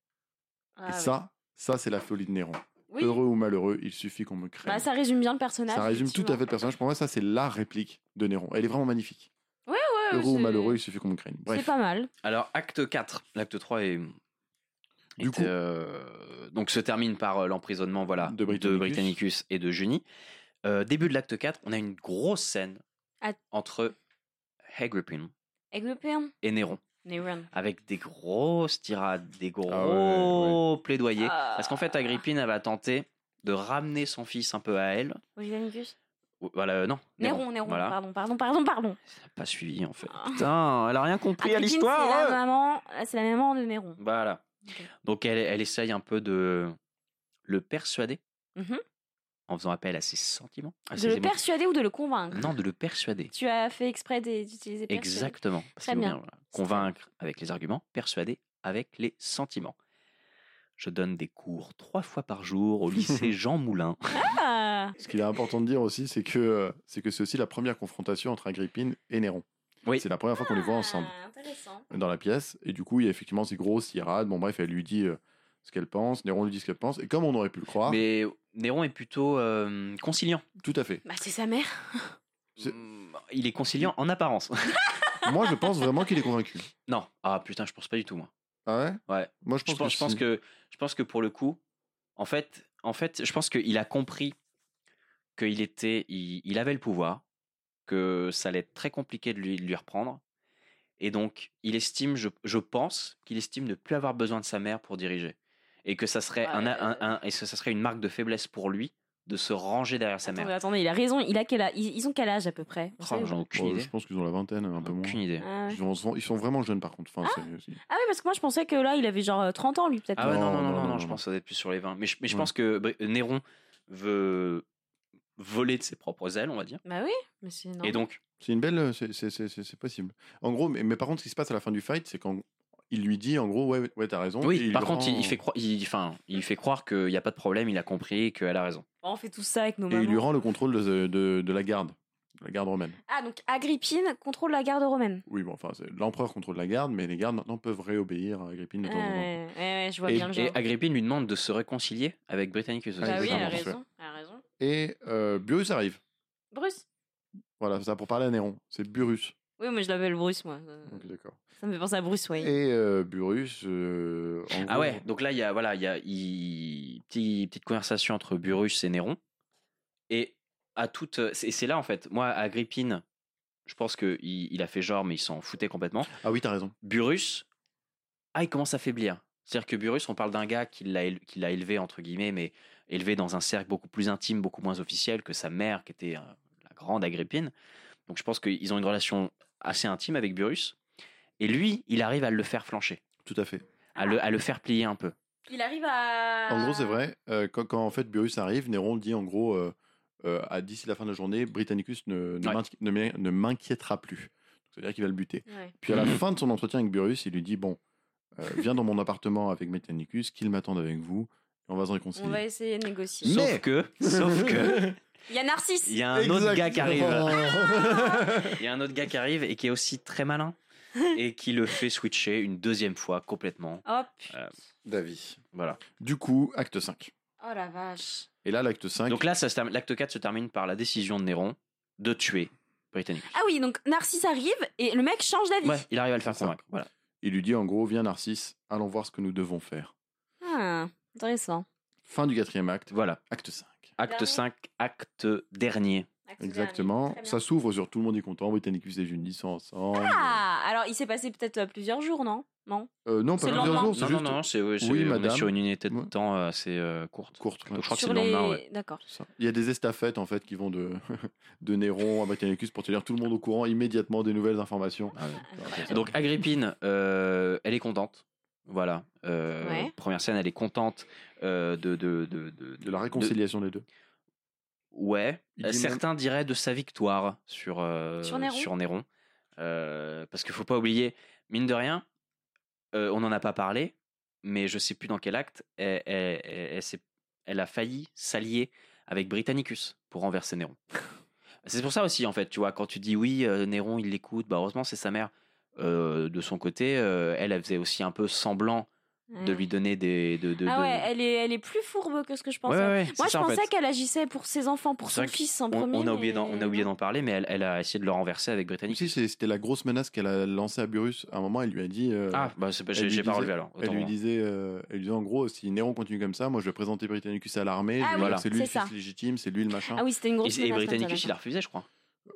[SPEAKER 9] Ah,
[SPEAKER 10] Et
[SPEAKER 9] ouais.
[SPEAKER 10] ça, ça c'est la folie de Néron.
[SPEAKER 9] Oui.
[SPEAKER 10] Heureux ou malheureux, il suffit qu'on me craigne.
[SPEAKER 9] Bah, ça résume bien le personnage.
[SPEAKER 10] Ça résume tout à fait le personnage. Pour moi, ça c'est la réplique de Néron. Elle est vraiment magnifique.
[SPEAKER 9] Ouais, ouais,
[SPEAKER 10] Heureux ou malheureux, il suffit qu'on me craigne.
[SPEAKER 9] C'est pas mal.
[SPEAKER 1] Alors acte 4, l'acte 3 est
[SPEAKER 10] Du
[SPEAKER 1] est,
[SPEAKER 10] coup-
[SPEAKER 1] euh, donc se termine par euh, l'emprisonnement voilà
[SPEAKER 10] De Britannicus.
[SPEAKER 1] Britannicus et de Junie. Euh, début de l'acte 4, on a une grosse scène entre
[SPEAKER 9] PM.
[SPEAKER 1] et Néron.
[SPEAKER 9] Néron.
[SPEAKER 1] avec des grosses tirades, des gros
[SPEAKER 10] Ah ouais,
[SPEAKER 1] plaidoyers.
[SPEAKER 9] Ah.
[SPEAKER 1] Parce qu'en fait, Agrippine, elle va tenter de ramener son fils un peu à elle.
[SPEAKER 9] Britannicus
[SPEAKER 1] Voilà, euh, non.
[SPEAKER 9] Néron, Néron,
[SPEAKER 1] Voilà.
[SPEAKER 9] pardon, pardon, pardon, pardon.
[SPEAKER 1] Pas suivi, en fait.
[SPEAKER 9] Ah.
[SPEAKER 1] Putain, elle a rien compris à l'histoire.
[SPEAKER 9] C'est
[SPEAKER 1] ouais.
[SPEAKER 9] la maman, c'est la maman de Néron.
[SPEAKER 1] Voilà. Donc, elle, elle essaye un peu de le persuader
[SPEAKER 9] Mhm.
[SPEAKER 1] en faisant appel à ses sentiments. à
[SPEAKER 9] De
[SPEAKER 1] ses
[SPEAKER 9] le
[SPEAKER 1] émotions.
[SPEAKER 9] persuader ou de le convaincre?
[SPEAKER 1] Non, de le persuader.
[SPEAKER 9] Tu as fait exprès des- d'utiliser persuader.
[SPEAKER 1] Exactement. Parce
[SPEAKER 9] Très bien.
[SPEAKER 1] Convaincre avec les arguments, persuader avec les sentiments. Je donne des cours trois fois par jour au lycée [laughs] Jean Moulin.
[SPEAKER 9] Ah
[SPEAKER 10] Ce qu'il est important de dire aussi, c'est que euh, c'est que c'est aussi la première confrontation entre Agrippine et Néron.
[SPEAKER 1] Oui.
[SPEAKER 10] C'est la première fois qu'on les voit ensemble
[SPEAKER 9] Ah, Intéressant.
[SPEAKER 10] dans la pièce. Et du coup, il y a effectivement ces grosses tirades. Bon, bref, elle lui dit euh, ce qu'elle pense. Néron lui dit ce qu'elle pense. Et comme on aurait pu le croire,
[SPEAKER 1] Mais Néron est plutôt euh, conciliant.
[SPEAKER 10] tout à fait.
[SPEAKER 9] Bah, c'est sa mère.
[SPEAKER 10] C'est-
[SPEAKER 1] Mm, Il est conciliant en apparence. [laughs]
[SPEAKER 10] Moi, je pense vraiment qu'il est convaincu.
[SPEAKER 1] non. Ah putain, je pense pas du tout, moi.
[SPEAKER 10] Ah ouais?
[SPEAKER 1] Ouais.
[SPEAKER 10] Moi, je
[SPEAKER 1] Je
[SPEAKER 10] pense,
[SPEAKER 1] pense, je pense
[SPEAKER 10] si.
[SPEAKER 1] que je pense que pour le coup, en fait, en fait, je pense qu'il a compris qu'il était, il, il avait le pouvoir, que ça allait être très compliqué de lui, de lui reprendre, et donc il estime, je, je pense qu'il estime ne plus avoir besoin de sa mère pour diriger, et que ça serait un, un- un- et que ça serait une marque de faiblesse pour lui de se ranger derrière sa
[SPEAKER 9] Attendez,
[SPEAKER 1] mère.
[SPEAKER 9] attendez, il a raison. Il a quel âge ils, ont quel âge à peu près?
[SPEAKER 1] Oh, J'en aucune idée.
[SPEAKER 10] je pense qu'ils ont la vingtaine, un peu moins.
[SPEAKER 1] Aucune idée.
[SPEAKER 9] Ah ouais.
[SPEAKER 10] Ils, ont- ils sont vraiment jeunes, par contre. Enfin, c'est-
[SPEAKER 9] Ah oui, parce que moi je pensais que là il avait genre euh, 30 ans lui peut-être.
[SPEAKER 1] Ah ouais, non, non,
[SPEAKER 10] Non,
[SPEAKER 1] non,
[SPEAKER 10] non,
[SPEAKER 1] non,
[SPEAKER 10] non,
[SPEAKER 1] je pense que ça doit être plus sur les 20. Mais je, mais je
[SPEAKER 10] Ouais.
[SPEAKER 1] pense que Néron veut voler de ses propres ailes, on va dire.
[SPEAKER 9] Bah oui, mais c'est normal.
[SPEAKER 1] Et donc,
[SPEAKER 10] C'est une belle. c'est- possible. En gros, mais, mais par contre, ce qui se passe à la fin du fight, c'est quand il lui dit, en gros, ouais, ouais, t'as raison. et
[SPEAKER 1] Oui, par contre, il,
[SPEAKER 10] rend-
[SPEAKER 1] il fait croire, il, enfin, il fait croire qu'il n'y a pas de problème, il a compris qu'elle a raison.
[SPEAKER 9] On fait tout ça avec nos
[SPEAKER 10] Et il lui rend le contrôle de, de, de la garde, de la garde romaine.
[SPEAKER 9] Ah donc Agrippine contrôle la garde romaine.
[SPEAKER 10] Oui, bon, enfin, l'empereur contrôle la garde, mais les gardes maintenant peuvent réobéir à Agrippine de
[SPEAKER 9] Ouais,
[SPEAKER 10] temps en temps.
[SPEAKER 9] ouais, ouais, je vois
[SPEAKER 1] Et,
[SPEAKER 9] bien le
[SPEAKER 1] et
[SPEAKER 9] genre.
[SPEAKER 1] Agrippine lui demande de se réconcilier avec Britannicus aussi.
[SPEAKER 9] Bah oui, elle a raison.
[SPEAKER 10] Et euh, Burrus arrive.
[SPEAKER 9] Bruce?
[SPEAKER 10] Voilà, c'est ça pour parler à Néron. C'est Burrus.
[SPEAKER 9] Oui, mais je l'appelle Bruce moi. Euh,
[SPEAKER 10] Ok, d'accord.
[SPEAKER 9] Ça me fait penser à Bruce Wayne.
[SPEAKER 10] Et euh, euh, en
[SPEAKER 1] Ah
[SPEAKER 10] gros-
[SPEAKER 1] ouais, donc là, il y a, voilà, il y a il- petit- petite conversation entre Burrus et Néron. Et à toute. C'est c'est là, en fait, moi, Agrippine, je pense qu'il il a fait genre, mais il s'en foutait complètement.
[SPEAKER 10] Ah oui, t'as raison.
[SPEAKER 1] Burrus, ah, il commence à faiblir. C'est-à-dire que Burrus, on parle d'un gars qui l'a élevé, entre guillemets, mais élevé dans un cercle beaucoup plus intime, beaucoup moins officiel que sa mère, qui était euh, la grande Agrippine. Donc je pense qu'ils ont une relation assez intime avec Burrus. Et lui, il arrive à le faire flancher,
[SPEAKER 10] Tout à fait.
[SPEAKER 1] à le, à le faire plier un peu.
[SPEAKER 9] Il arrive à.
[SPEAKER 10] En gros, c'est vrai. euh, quand, quand en fait Burrus arrive, Néron dit en gros euh, euh, à d'ici la fin de la journée, Britannicus ne,
[SPEAKER 1] Ouais.
[SPEAKER 10] m'inquiétera plus. C'est-à-dire qu'il va le buter.
[SPEAKER 9] Ouais.
[SPEAKER 10] Puis à la fin de son entretien avec Burrus, il lui dit bon, euh, viens dans mon appartement avec Britannicus, qu'il m'attende avec vous, et on va se réconcilier.
[SPEAKER 9] On va essayer de négocier.
[SPEAKER 10] Mais-
[SPEAKER 1] Sauf que, [laughs] sauf que,
[SPEAKER 9] Il y a Narcisse.
[SPEAKER 1] il y a un autre gars qui arrive. [laughs] Il y a un autre gars qui arrive et qui est aussi très malin [laughs] et qui le fait switcher une deuxième fois complètement.
[SPEAKER 9] Oh putain.
[SPEAKER 10] Davi.
[SPEAKER 1] Voilà.
[SPEAKER 10] Du coup, acte 5.
[SPEAKER 9] Oh la vache.
[SPEAKER 10] Et là, l'acte 5.
[SPEAKER 1] Donc là, ça se termine- l'acte 4 se termine par la décision de Néron de tuer Britannicus.
[SPEAKER 9] Ah oui, donc Narcisse arrive et le mec change d'avis.
[SPEAKER 1] Ouais, il arrive à le faire convaincre. Voilà.
[SPEAKER 10] Il lui dit en gros, viens Narcisse, allons voir ce que nous devons faire.
[SPEAKER 9] Ah, intéressant.
[SPEAKER 10] Fin du quatrième acte,
[SPEAKER 1] Voilà.
[SPEAKER 10] acte 5.
[SPEAKER 1] Acte
[SPEAKER 9] Dernier.
[SPEAKER 1] 5, acte dernier.
[SPEAKER 10] Exactement. Ça s'ouvre sur tout le monde est content. Britannicus et Junie sont ensemble.
[SPEAKER 9] Ah, alors il s'est passé peut-être euh, plusieurs jours, non? Non?
[SPEAKER 10] Euh, non, pas
[SPEAKER 9] le
[SPEAKER 10] plusieurs
[SPEAKER 9] lendemain.
[SPEAKER 10] jours, c'est
[SPEAKER 1] Non,
[SPEAKER 10] juste
[SPEAKER 1] non, non, c'est,
[SPEAKER 10] Oui,
[SPEAKER 1] on est sur une unité de
[SPEAKER 10] Ouais.
[SPEAKER 1] temps euh, assez euh, courte.
[SPEAKER 10] courte.
[SPEAKER 1] Donc, je crois que c'est
[SPEAKER 9] Sur
[SPEAKER 1] le
[SPEAKER 9] les.
[SPEAKER 1] lendemain, ouais.
[SPEAKER 9] D'accord.
[SPEAKER 10] Il y a des estafettes en fait qui vont de, [laughs] de Néron à Britannicus pour tenir tout le monde au courant immédiatement des nouvelles informations.
[SPEAKER 1] Ah ouais.
[SPEAKER 9] Incroyable.
[SPEAKER 1] Donc Agrippine, euh, elle est contente. Voilà. Euh,
[SPEAKER 9] Ouais.
[SPEAKER 1] Première scène, elle est contente euh, de, de, de, de,
[SPEAKER 10] De la réconciliation des deux.
[SPEAKER 1] Ouais. Euh, Certains diraient de sa victoire sur, euh,
[SPEAKER 9] Sur Néron
[SPEAKER 1] Néron. Euh, parce qu'il faut pas oublier, mine de rien, euh, on n'en a pas parlé, mais je sais plus dans quel acte, elle, elle- elle- elle s'est- elle a failli s'allier avec Britannicus pour renverser Néron. [laughs] c'est pour ça aussi, en fait, tu vois, quand tu dis oui, euh, Néron, il l'écoute, bah, heureusement, c'est sa mère. Euh, de son côté, euh, elle, elle faisait aussi un peu semblant de
[SPEAKER 9] Ouais.
[SPEAKER 1] lui donner des. De, de-
[SPEAKER 9] Ah
[SPEAKER 1] de-
[SPEAKER 9] ouais, elle est, elle est plus fourbe que ce que je pensais.
[SPEAKER 1] Ouais, ouais,
[SPEAKER 9] Moi, je
[SPEAKER 1] ça, en
[SPEAKER 9] pensais
[SPEAKER 1] fait.
[SPEAKER 9] qu'elle agissait pour ses enfants, pour son fils en
[SPEAKER 1] On,
[SPEAKER 9] premier.
[SPEAKER 1] on a oublié d'en,
[SPEAKER 9] mais
[SPEAKER 1] on a oublié
[SPEAKER 9] non.
[SPEAKER 1] d'en parler, mais elle, elle a essayé de le renverser avec Britannicus.
[SPEAKER 10] Aussi, c'est- c'était la grosse menace qu'elle a lancée à Burrus. À un moment, elle lui a dit. euh,
[SPEAKER 1] Ah, bah c'est pas-
[SPEAKER 10] elle
[SPEAKER 1] j'ai pas
[SPEAKER 10] disait-
[SPEAKER 1] relevé alors.
[SPEAKER 10] Elle lui, disait, euh, elle lui disait en gros, si Néron continue comme ça, moi je vais présenter Britannicus à l'armée. je
[SPEAKER 9] Ah
[SPEAKER 10] que c'est lui le fils légitime, c'est lui le machin.
[SPEAKER 9] Ah oui, c'était une grosse
[SPEAKER 1] Et, et
[SPEAKER 9] menace
[SPEAKER 1] Britannicus, il a refusé, je crois.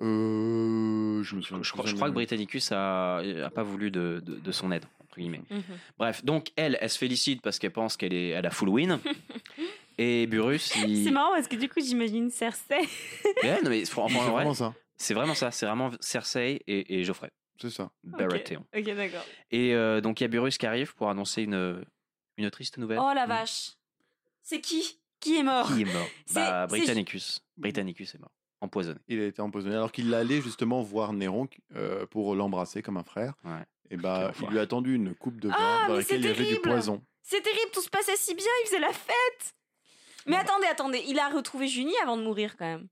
[SPEAKER 10] Euh, je me souviens
[SPEAKER 1] Je
[SPEAKER 10] plus
[SPEAKER 1] crois, je crois que Britannicus a, a pas voulu de, de- de son aide, entre guillemets.
[SPEAKER 9] Mhm.
[SPEAKER 1] Bref, donc elle, elle se félicite parce qu'elle pense qu'elle est, elle a full win. [laughs] Et Burrus, il.
[SPEAKER 9] C'est marrant parce que du coup, j'imagine Cersei. [laughs]
[SPEAKER 1] Ouais, non, mais franchement,
[SPEAKER 10] C'est
[SPEAKER 1] en vrai,
[SPEAKER 10] vraiment ça.
[SPEAKER 1] c'est vraiment ça. C'est vraiment Cersei et, et Geoffrey.
[SPEAKER 10] C'est ça.
[SPEAKER 1] Baratheon.
[SPEAKER 9] Ok, d'accord.
[SPEAKER 1] Et euh, donc il y a Burrus qui arrive pour annoncer une, une triste nouvelle.
[SPEAKER 9] Oh la vache. C'est qui? Qui est mort?
[SPEAKER 1] Qui est mort? [laughs]
[SPEAKER 9] C'est-
[SPEAKER 1] Bah, Britannicus. Britannicus est mort. Empoisonné.
[SPEAKER 10] Il a été empoisonné alors qu'il allait justement voir Néron euh, pour l'embrasser comme un frère.
[SPEAKER 1] Ouais.
[SPEAKER 10] Et bah,
[SPEAKER 1] Quel
[SPEAKER 10] il lui a tendu une coupe de vin
[SPEAKER 9] Ah,
[SPEAKER 10] dans laquelle il y avait du poison.
[SPEAKER 9] C'est terrible, tout se passait si bien, il faisait la fête Mais attendez, attendez, il a retrouvé Junie avant de mourir quand même.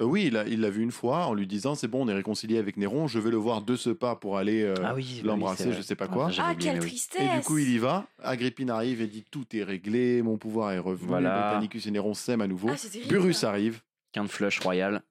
[SPEAKER 10] Euh, oui, il l'a il l'a vu une fois en lui disant c'est bon, on est réconcilié avec Néron, je vais le voir de ce pas pour aller euh,
[SPEAKER 1] Ah oui, oui, oui,
[SPEAKER 10] l'embrasser, je sais pas
[SPEAKER 1] Ah,
[SPEAKER 10] quoi.
[SPEAKER 9] Ah, quelle tristesse
[SPEAKER 10] Et du coup, il y va. Agrippine arrive et dit tout est réglé, mon pouvoir est revenu.
[SPEAKER 1] Voilà.
[SPEAKER 10] Britannicus et Néron s'aiment à nouveau.
[SPEAKER 9] Ah,
[SPEAKER 10] Burus arrive.
[SPEAKER 1] Qu'un de flush royal.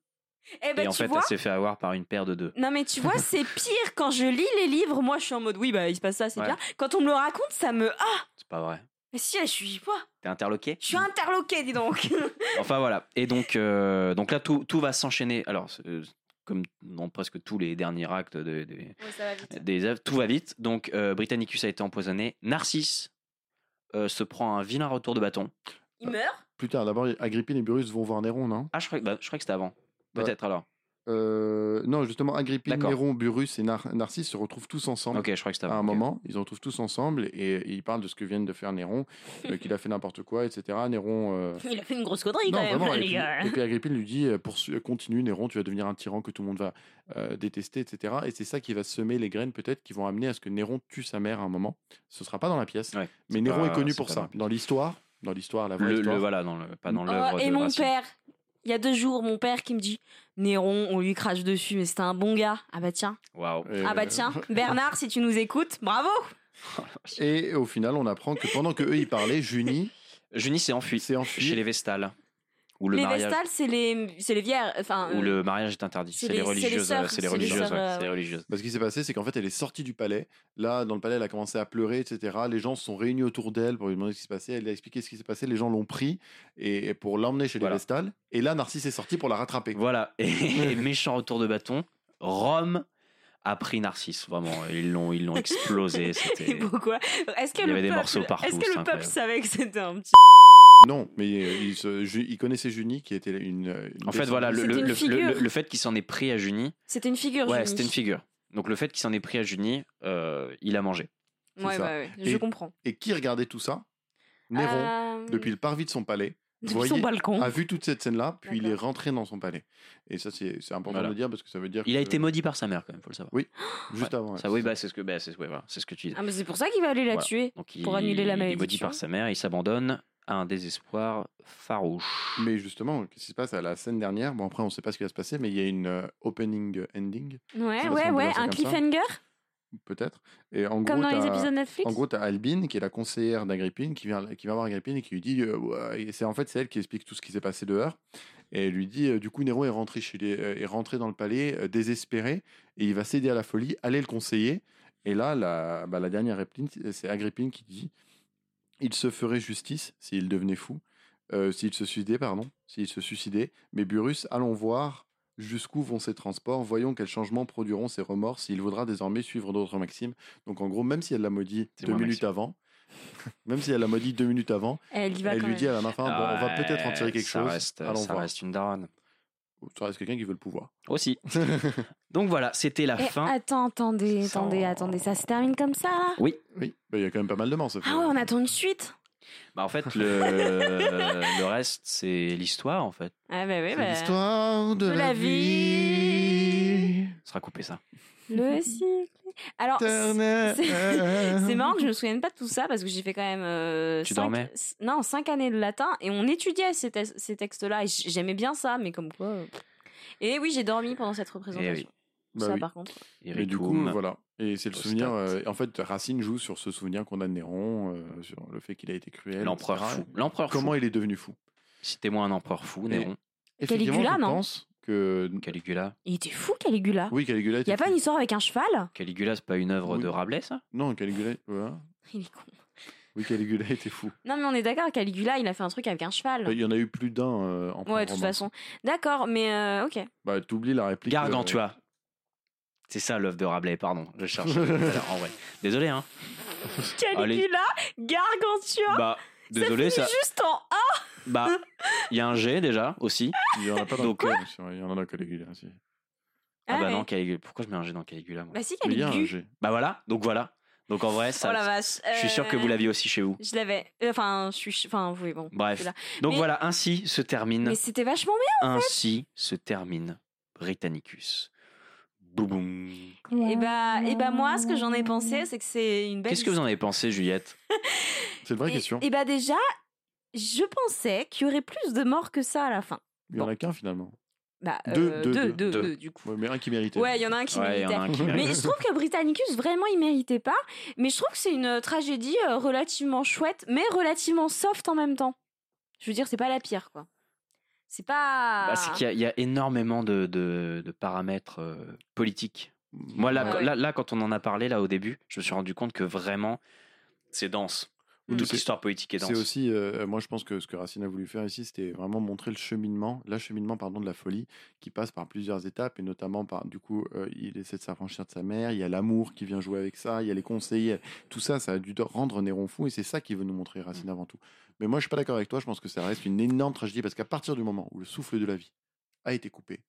[SPEAKER 9] Eh ben,
[SPEAKER 1] et en
[SPEAKER 9] tu
[SPEAKER 1] fait,
[SPEAKER 9] vois
[SPEAKER 1] elle s'est fait avoir par une paire de deux.
[SPEAKER 9] Non mais tu vois, [laughs] c'est pire quand je lis les livres, moi je suis en mode oui bah il se passe ça, c'est
[SPEAKER 1] Ouais.
[SPEAKER 9] bien. Quand on me le raconte, ça me ah
[SPEAKER 1] C'est pas vrai.
[SPEAKER 9] Mais si, je suis quoi
[SPEAKER 1] T'es interloqué?
[SPEAKER 9] Je suis interloqué, dis donc. [laughs]
[SPEAKER 1] Enfin voilà. Et donc, euh, donc là, tout, tout va s'enchaîner. Alors, euh, comme dans presque tous les derniers actes de- de-
[SPEAKER 9] ça va vite.
[SPEAKER 1] des œuvres, tout va vite. Donc, euh, Britannicus a été empoisonné. Narcisse euh, se prend un vilain retour de bâton.
[SPEAKER 9] Il meurt?
[SPEAKER 10] Plus tard, d'abord, Agrippine et Burus vont voir Néron, non?
[SPEAKER 1] Ah, je crois, que- bah, je crois que c'était avant.
[SPEAKER 10] Ouais.
[SPEAKER 1] Peut-être alors.
[SPEAKER 10] Euh, Non, justement, Agrippine. Néron, Burus et Nar- Narcisse se retrouvent tous ensemble.
[SPEAKER 1] Ok, je crois que c'était
[SPEAKER 10] à un moment, ils se retrouvent tous ensemble et, et ils parlent de ce que viennent de faire Néron, euh, qu'il a fait n'importe quoi, etc. Néron. euh,
[SPEAKER 9] Il a fait une grosse connerie
[SPEAKER 10] Non,
[SPEAKER 9] quand même,
[SPEAKER 10] vraiment. Et
[SPEAKER 9] les
[SPEAKER 10] puis,
[SPEAKER 9] gars.
[SPEAKER 10] et puis Agrippine lui dit continue, Néron, tu vas devenir un tyran que tout le monde va euh, détester, etc. Et c'est ça qui va semer les graines, peut-être, qui vont amener à ce que Néron tue sa mère à un moment. Ce sera pas dans la pièce,
[SPEAKER 1] Ouais,
[SPEAKER 10] mais Néron
[SPEAKER 1] pas-
[SPEAKER 10] est connu pour ça.
[SPEAKER 1] dans
[SPEAKER 10] l'histoire, dans l'histoire, la vraie
[SPEAKER 1] Le, le-
[SPEAKER 10] histoire.
[SPEAKER 1] voilà, dans le, pas dans
[SPEAKER 9] Oh,
[SPEAKER 1] l'œuvre
[SPEAKER 9] et
[SPEAKER 1] de
[SPEAKER 9] mon
[SPEAKER 1] Racine.
[SPEAKER 9] père, il y a deux jours, mon père qui me dit Néron, on lui crache dessus, mais c'était un bon gars. Ah bah tiens. Ah bah tiens, [laughs] Bernard, si tu nous écoutes, bravo
[SPEAKER 10] Et au final, on apprend que pendant que eux ils parlaient, Junie
[SPEAKER 1] Junie s'est enfuie
[SPEAKER 10] s'est enfuie.
[SPEAKER 1] chez les Vestales. Le
[SPEAKER 9] Les
[SPEAKER 1] mariage,
[SPEAKER 9] Vestales, c'est les, c'est les vierges. Enfin,
[SPEAKER 1] où
[SPEAKER 9] euh,
[SPEAKER 1] le mariage est interdit.
[SPEAKER 9] c'est
[SPEAKER 1] les religieuses. C'est les religieuses. ouais,
[SPEAKER 9] euh,
[SPEAKER 1] C'est les religieuses.
[SPEAKER 10] Bah, ce qui s'est passé, c'est qu'en fait, elle est sortie du palais. Là, dans le palais, elle a commencé à pleurer, etc. Les gens se sont réunis autour d'elle pour lui demander ce qui se passait. Elle a expliqué ce qui s'est passé. Les gens l'ont pris et, et pour l'emmener chez
[SPEAKER 1] Voilà.
[SPEAKER 10] les Vestales. Et là, Narcisse est sorti pour la rattraper.
[SPEAKER 1] Voilà. Et [laughs] méchant retour de bâton. Rome a pris Narcisse. Vraiment, ils l'ont, ils l'ont explosé. [laughs]
[SPEAKER 9] et
[SPEAKER 1] C'était.
[SPEAKER 9] pourquoi? Est-ce que
[SPEAKER 1] Il y
[SPEAKER 9] le
[SPEAKER 1] avait des
[SPEAKER 9] peuple,
[SPEAKER 1] morceaux partout,
[SPEAKER 9] Est-ce que le peuple
[SPEAKER 1] incroyable.
[SPEAKER 9] savait que c'était un petit
[SPEAKER 10] Non, mais euh, il, se- Ju- il connaissait Junie, qui était une. une
[SPEAKER 1] En fait, voilà, le,
[SPEAKER 9] C'était
[SPEAKER 1] le,
[SPEAKER 9] une
[SPEAKER 1] le-
[SPEAKER 9] figure.
[SPEAKER 1] le- le fait qu'il s'en ait pris à Junie.
[SPEAKER 9] C'était une figure.
[SPEAKER 1] Ouais, c'était une figure. Donc le fait qu'il s'en ait pris à Junie, euh, il a mangé.
[SPEAKER 9] Ouais,
[SPEAKER 10] ça.
[SPEAKER 9] ouais, ouais, je
[SPEAKER 10] Et-
[SPEAKER 9] comprends.
[SPEAKER 10] Et qui regardait tout ça? Néron,
[SPEAKER 9] Euh,
[SPEAKER 10] depuis le parvis de son palais,
[SPEAKER 9] depuis
[SPEAKER 10] voyez-
[SPEAKER 9] son balcon.
[SPEAKER 10] a vu toute cette scène-là, puis il est rentré dans son palais. Et ça, c'est c'est important
[SPEAKER 1] Voilà.
[SPEAKER 10] de le dire parce que ça veut dire.
[SPEAKER 1] Il a été maudit par sa mère, quand même, faut le savoir.
[SPEAKER 10] Oui, [gasps] juste
[SPEAKER 1] Ouais.
[SPEAKER 10] avant.
[SPEAKER 1] Ça, oui, bah, c'est ce que, bah, c'est ouais, voilà, c'est ce que tu dis.
[SPEAKER 9] Ah, mais c'est pour ça qu'il va aller la
[SPEAKER 1] Voilà.
[SPEAKER 9] tuer.
[SPEAKER 1] Donc,
[SPEAKER 9] pour
[SPEAKER 1] il-
[SPEAKER 9] annuler la
[SPEAKER 1] Il est maudit par sa mère, il s'abandonne à un désespoir farouche.
[SPEAKER 10] Mais justement, qu'est-ce qui se passe à la scène dernière? Bon, après, on ne sait pas ce qui va se passer, mais il y a une euh, opening ending,
[SPEAKER 9] Ouais, ouais, ouais, un cliffhanger?
[SPEAKER 10] Peut-être. Et en
[SPEAKER 9] Comme
[SPEAKER 10] gros,
[SPEAKER 9] dans les
[SPEAKER 10] t'as-
[SPEAKER 9] épisodes Netflix?
[SPEAKER 10] En gros, tu as Albine, qui est la conseillère d'Agrippine, qui vient, qui va voir Agrippine et qui lui dit euh, ouais, c'est En fait, c'est elle qui explique tout ce qui s'est passé dehors. Et elle lui dit euh, Du coup, Néron est rentré, chez les, euh, est rentré dans le palais euh, désespéré et il va céder à la folie. Allez le conseiller. Et là, la, bah, la dernière réplique, c'est Agrippine qui dit Il se ferait justice s'il devenait fou, euh, s'il se suicidait, pardon, s'il se suicidait. Mais Burus, allons voir jusqu'où vont ces transports, voyons quels changements produiront ces remords s'il voudra désormais suivre d'autres maximes. Donc en gros, même si elle l'a maudit deux minutes
[SPEAKER 1] Maxime.
[SPEAKER 10] avant, même si elle l'a maudit deux minutes avant,
[SPEAKER 9] Elle y va
[SPEAKER 10] elle
[SPEAKER 9] quand
[SPEAKER 10] lui
[SPEAKER 9] même.
[SPEAKER 10] dit à la fin, bon, on va peut-être en tirer quelque
[SPEAKER 1] ça
[SPEAKER 10] chose.
[SPEAKER 1] Reste,
[SPEAKER 10] Allons
[SPEAKER 1] ça
[SPEAKER 10] voir.
[SPEAKER 1] reste une daronne.
[SPEAKER 10] Ça reste quelqu'un qui veut le pouvoir.
[SPEAKER 1] Aussi. [laughs] Donc voilà, c'était la
[SPEAKER 9] Eh,
[SPEAKER 1] fin.
[SPEAKER 9] attends, attendez,
[SPEAKER 1] Sans-
[SPEAKER 9] attendez, attendez, ça se termine comme ça là?
[SPEAKER 1] Oui.
[SPEAKER 10] Oui, Bah, il y a quand même pas mal de morts. ça fait-
[SPEAKER 9] Ah ouais, on attend une suite?
[SPEAKER 1] Bah, en fait, [laughs] le, le reste, c'est l'histoire, en fait.
[SPEAKER 9] Ah bah oui, bah...
[SPEAKER 10] l'histoire de,
[SPEAKER 9] de la vie.
[SPEAKER 1] Ça sera coupé, ça.
[SPEAKER 9] Le cycle. Alors, [laughs] c'est marrant que je me souvienne pas de tout ça parce que j'ai fait quand même. euh,
[SPEAKER 1] Tu
[SPEAKER 9] cinq-
[SPEAKER 1] dormais
[SPEAKER 9] Non, cinq années de latin et on étudiait ces, te- ces textes-là et j'aimais bien ça, mais comme quoi. euh. Et oui, j'ai dormi pendant cette représentation.
[SPEAKER 1] oui.
[SPEAKER 10] Bah
[SPEAKER 9] ça,
[SPEAKER 10] oui.
[SPEAKER 9] par contre.
[SPEAKER 10] Et du coup, voilà. Et c'est le souvenir. euh, en fait, Racine joue sur ce souvenir qu'on a de Néron, euh, sur le fait qu'il a été cruel.
[SPEAKER 1] L'empereur fou. L'empereur
[SPEAKER 10] Comment
[SPEAKER 1] fou.
[SPEAKER 10] il est devenu fou?
[SPEAKER 1] Citez-moi un empereur fou, Néron.
[SPEAKER 10] Effectivement,
[SPEAKER 9] Caligula,
[SPEAKER 10] je
[SPEAKER 9] non
[SPEAKER 10] pense que.
[SPEAKER 1] Caligula.
[SPEAKER 9] Il était fou, Caligula.
[SPEAKER 10] Oui, Caligula
[SPEAKER 9] Il y a pas une histoire avec un cheval?
[SPEAKER 1] Caligula, c'est pas une œuvre
[SPEAKER 10] Oui.
[SPEAKER 1] de Rabelais, ça?
[SPEAKER 10] Non, Caligula. [laughs]
[SPEAKER 9] Il est con.
[SPEAKER 10] Oui, Caligula [laughs] était fou.
[SPEAKER 9] Non, mais on est d'accord, Caligula, il a fait un truc avec un cheval.
[SPEAKER 10] Il y en a eu plus d'un euh, en
[SPEAKER 9] Ouais, de toute façon. D'accord, mais euh, ok.
[SPEAKER 10] Bah, t'oublies la réplique.
[SPEAKER 1] Gargantua. C'est ça l'œuvre de Rabelais, pardon. Je cherche. [laughs] en vrai. Désolé, hein.
[SPEAKER 9] Caligula, Gargantua.
[SPEAKER 1] Bah, désolé,
[SPEAKER 9] ça
[SPEAKER 1] ça.
[SPEAKER 9] juste en A.
[SPEAKER 1] Bah, il y a un G déjà aussi.
[SPEAKER 10] Il y en a pas dans
[SPEAKER 1] Donc, euh,
[SPEAKER 10] Il y en a dans Caligula aussi.
[SPEAKER 1] Ah, bah
[SPEAKER 9] ouais.
[SPEAKER 1] non, Caligula. Pourquoi je mets un G dans Caligula moi?
[SPEAKER 9] Bah si,
[SPEAKER 10] Mais il y a un. G.
[SPEAKER 1] Bah voilà, donc voilà. Donc en vrai, ça.
[SPEAKER 9] Oh la vache.
[SPEAKER 1] Je suis sûr que vous
[SPEAKER 9] Euh,
[SPEAKER 1] l'aviez aussi chez vous.
[SPEAKER 9] Je l'avais. Euh, Enfin, je suis. Enfin, oui, bon.
[SPEAKER 1] Bref.
[SPEAKER 9] là.
[SPEAKER 1] Donc
[SPEAKER 9] Mais-
[SPEAKER 1] voilà, ainsi se termine.
[SPEAKER 9] Mais c'était vachement bien.
[SPEAKER 1] Ainsi se termine Britannicus. Boum boum.
[SPEAKER 9] Et bah, et bah moi, ce que j'en ai pensé, c'est que c'est une belle.
[SPEAKER 1] Qu'est-ce que vous en avez pensé, Juliette? [laughs]
[SPEAKER 10] C'est une vraie
[SPEAKER 9] et,
[SPEAKER 10] question.
[SPEAKER 9] Et bah déjà, je pensais qu'il y aurait plus de morts que ça à la fin.
[SPEAKER 10] Il y en a qu'un finalement.
[SPEAKER 9] Bah,
[SPEAKER 10] Deux,
[SPEAKER 9] euh,
[SPEAKER 10] deux,
[SPEAKER 9] deux,
[SPEAKER 10] deux.
[SPEAKER 9] deux, du coup.
[SPEAKER 10] Ouais, mais un qui méritait.
[SPEAKER 9] Ouais, il y en a un qui
[SPEAKER 1] Ouais, il y en a
[SPEAKER 9] méritait.
[SPEAKER 1] un qui
[SPEAKER 9] Mais je trouve que Britannicus, vraiment, il méritait pas. Mais je trouve que c'est une tragédie euh, relativement chouette, mais relativement soft en même temps. Je veux dire, c'est pas la pire, quoi. C'est pas.
[SPEAKER 1] Bah, C'est qu'il y a- il y, a énormément de, de- de paramètres euh, politiques. Moi, là,
[SPEAKER 9] Ouais,
[SPEAKER 1] là, là, quand on en a parlé là au début, je me suis rendu compte que vraiment, c'est dense.
[SPEAKER 10] Mais
[SPEAKER 1] Toute
[SPEAKER 10] c'est-
[SPEAKER 1] l'histoire politique est dense.
[SPEAKER 10] C'est aussi, euh, moi je pense que ce que Racine a voulu faire ici, c'était vraiment montrer le cheminement, l'acheminement pardon de la folie, qui passe par plusieurs étapes et notamment par, du coup, euh, il essaie de s'affranchir de sa mère, il y a l'amour qui vient jouer avec ça, il y a les conseils, il y a- tout ça, ça a dû rendre Néron fou et c'est ça qu'il veut nous montrer Racine avant tout. Mais moi je suis pas d'accord avec toi, je pense que ça reste une énorme tragédie parce qu'à partir du moment où le souffle de la vie a été coupé,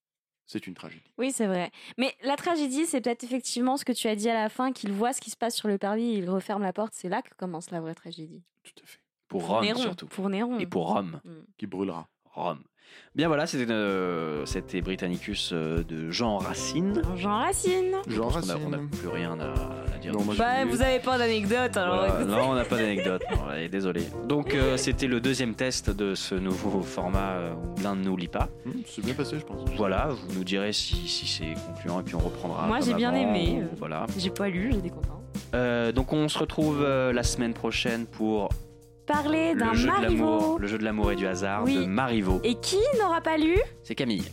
[SPEAKER 10] c'est une tragédie.
[SPEAKER 9] Oui, c'est vrai. Mais la tragédie, c'est peut-être effectivement ce que tu as dit à la fin, qu'il voit ce qui se passe sur le parvis, il referme la porte. C'est là que commence la vraie tragédie.
[SPEAKER 10] Tout à fait.
[SPEAKER 1] Pour Rome
[SPEAKER 9] Néron,
[SPEAKER 1] surtout.
[SPEAKER 9] Pour Néron.
[SPEAKER 1] Et pour Rome.
[SPEAKER 10] Qui brûlera.
[SPEAKER 1] Rome. Bien voilà, c'était euh, c'était Britannicus euh, de Jean Racine.
[SPEAKER 9] Jean Racine.
[SPEAKER 1] Je
[SPEAKER 10] Jean
[SPEAKER 1] pense qu'on a-
[SPEAKER 10] Racine.
[SPEAKER 1] On n'a plus rien à, à dire.
[SPEAKER 10] Non, moi,
[SPEAKER 1] dessus.
[SPEAKER 9] Bah, vous avez pas d'anecdote, alors
[SPEAKER 1] Voilà.
[SPEAKER 9] écoutez.
[SPEAKER 1] Non, on n'a pas d'anecdote. non, allez, désolé. Donc, euh, c'était le deuxième test de ce nouveau format euh, où l'un ne nous lit pas.
[SPEAKER 10] Hum, c'est bien passé, je pense.
[SPEAKER 1] Voilà, vous nous direz si, si c'est concluant et puis on reprendra.
[SPEAKER 9] Moi,
[SPEAKER 1] comme
[SPEAKER 9] j'ai bien
[SPEAKER 1] avant,
[SPEAKER 9] aimé.
[SPEAKER 1] ou- Voilà.
[SPEAKER 9] J'ai pas lu, j'étais content.
[SPEAKER 1] Euh, donc, on se retrouve euh, la semaine prochaine pour
[SPEAKER 9] Parler d'un
[SPEAKER 1] le jeu de l'amour,
[SPEAKER 9] Marivaux.
[SPEAKER 1] le jeu de l'amour et du hasard
[SPEAKER 9] Oui.
[SPEAKER 1] de Marivaux.
[SPEAKER 9] Et qui n'aura pas lu
[SPEAKER 1] C'est Camille.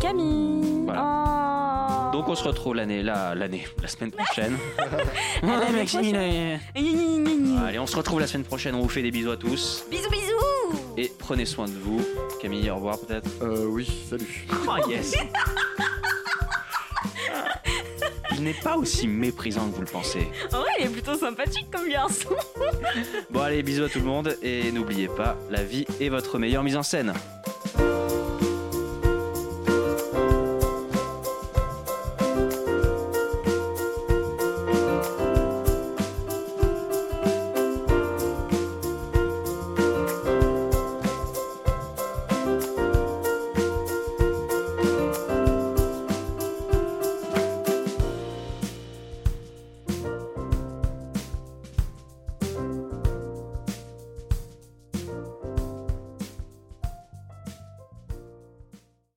[SPEAKER 9] Camille.
[SPEAKER 1] Voilà.
[SPEAKER 9] Oh.
[SPEAKER 1] Donc, on se retrouve l'année, là, l'année, la semaine prochaine. [laughs] Maxime. Allez, on se retrouve la semaine prochaine. On vous fait des bisous à tous
[SPEAKER 9] Bisous, bisous.
[SPEAKER 1] et prenez soin de vous. Camille, au revoir peut-être.
[SPEAKER 10] Euh, oui, salut. [laughs]
[SPEAKER 1] Oh yes [laughs] Il n'est pas aussi méprisant que vous le pensez.
[SPEAKER 9] En vrai, il est plutôt sympathique comme garçon.
[SPEAKER 1] Bon allez, bisous à tout le monde et n'oubliez pas, la vie est votre meilleure mise en scène.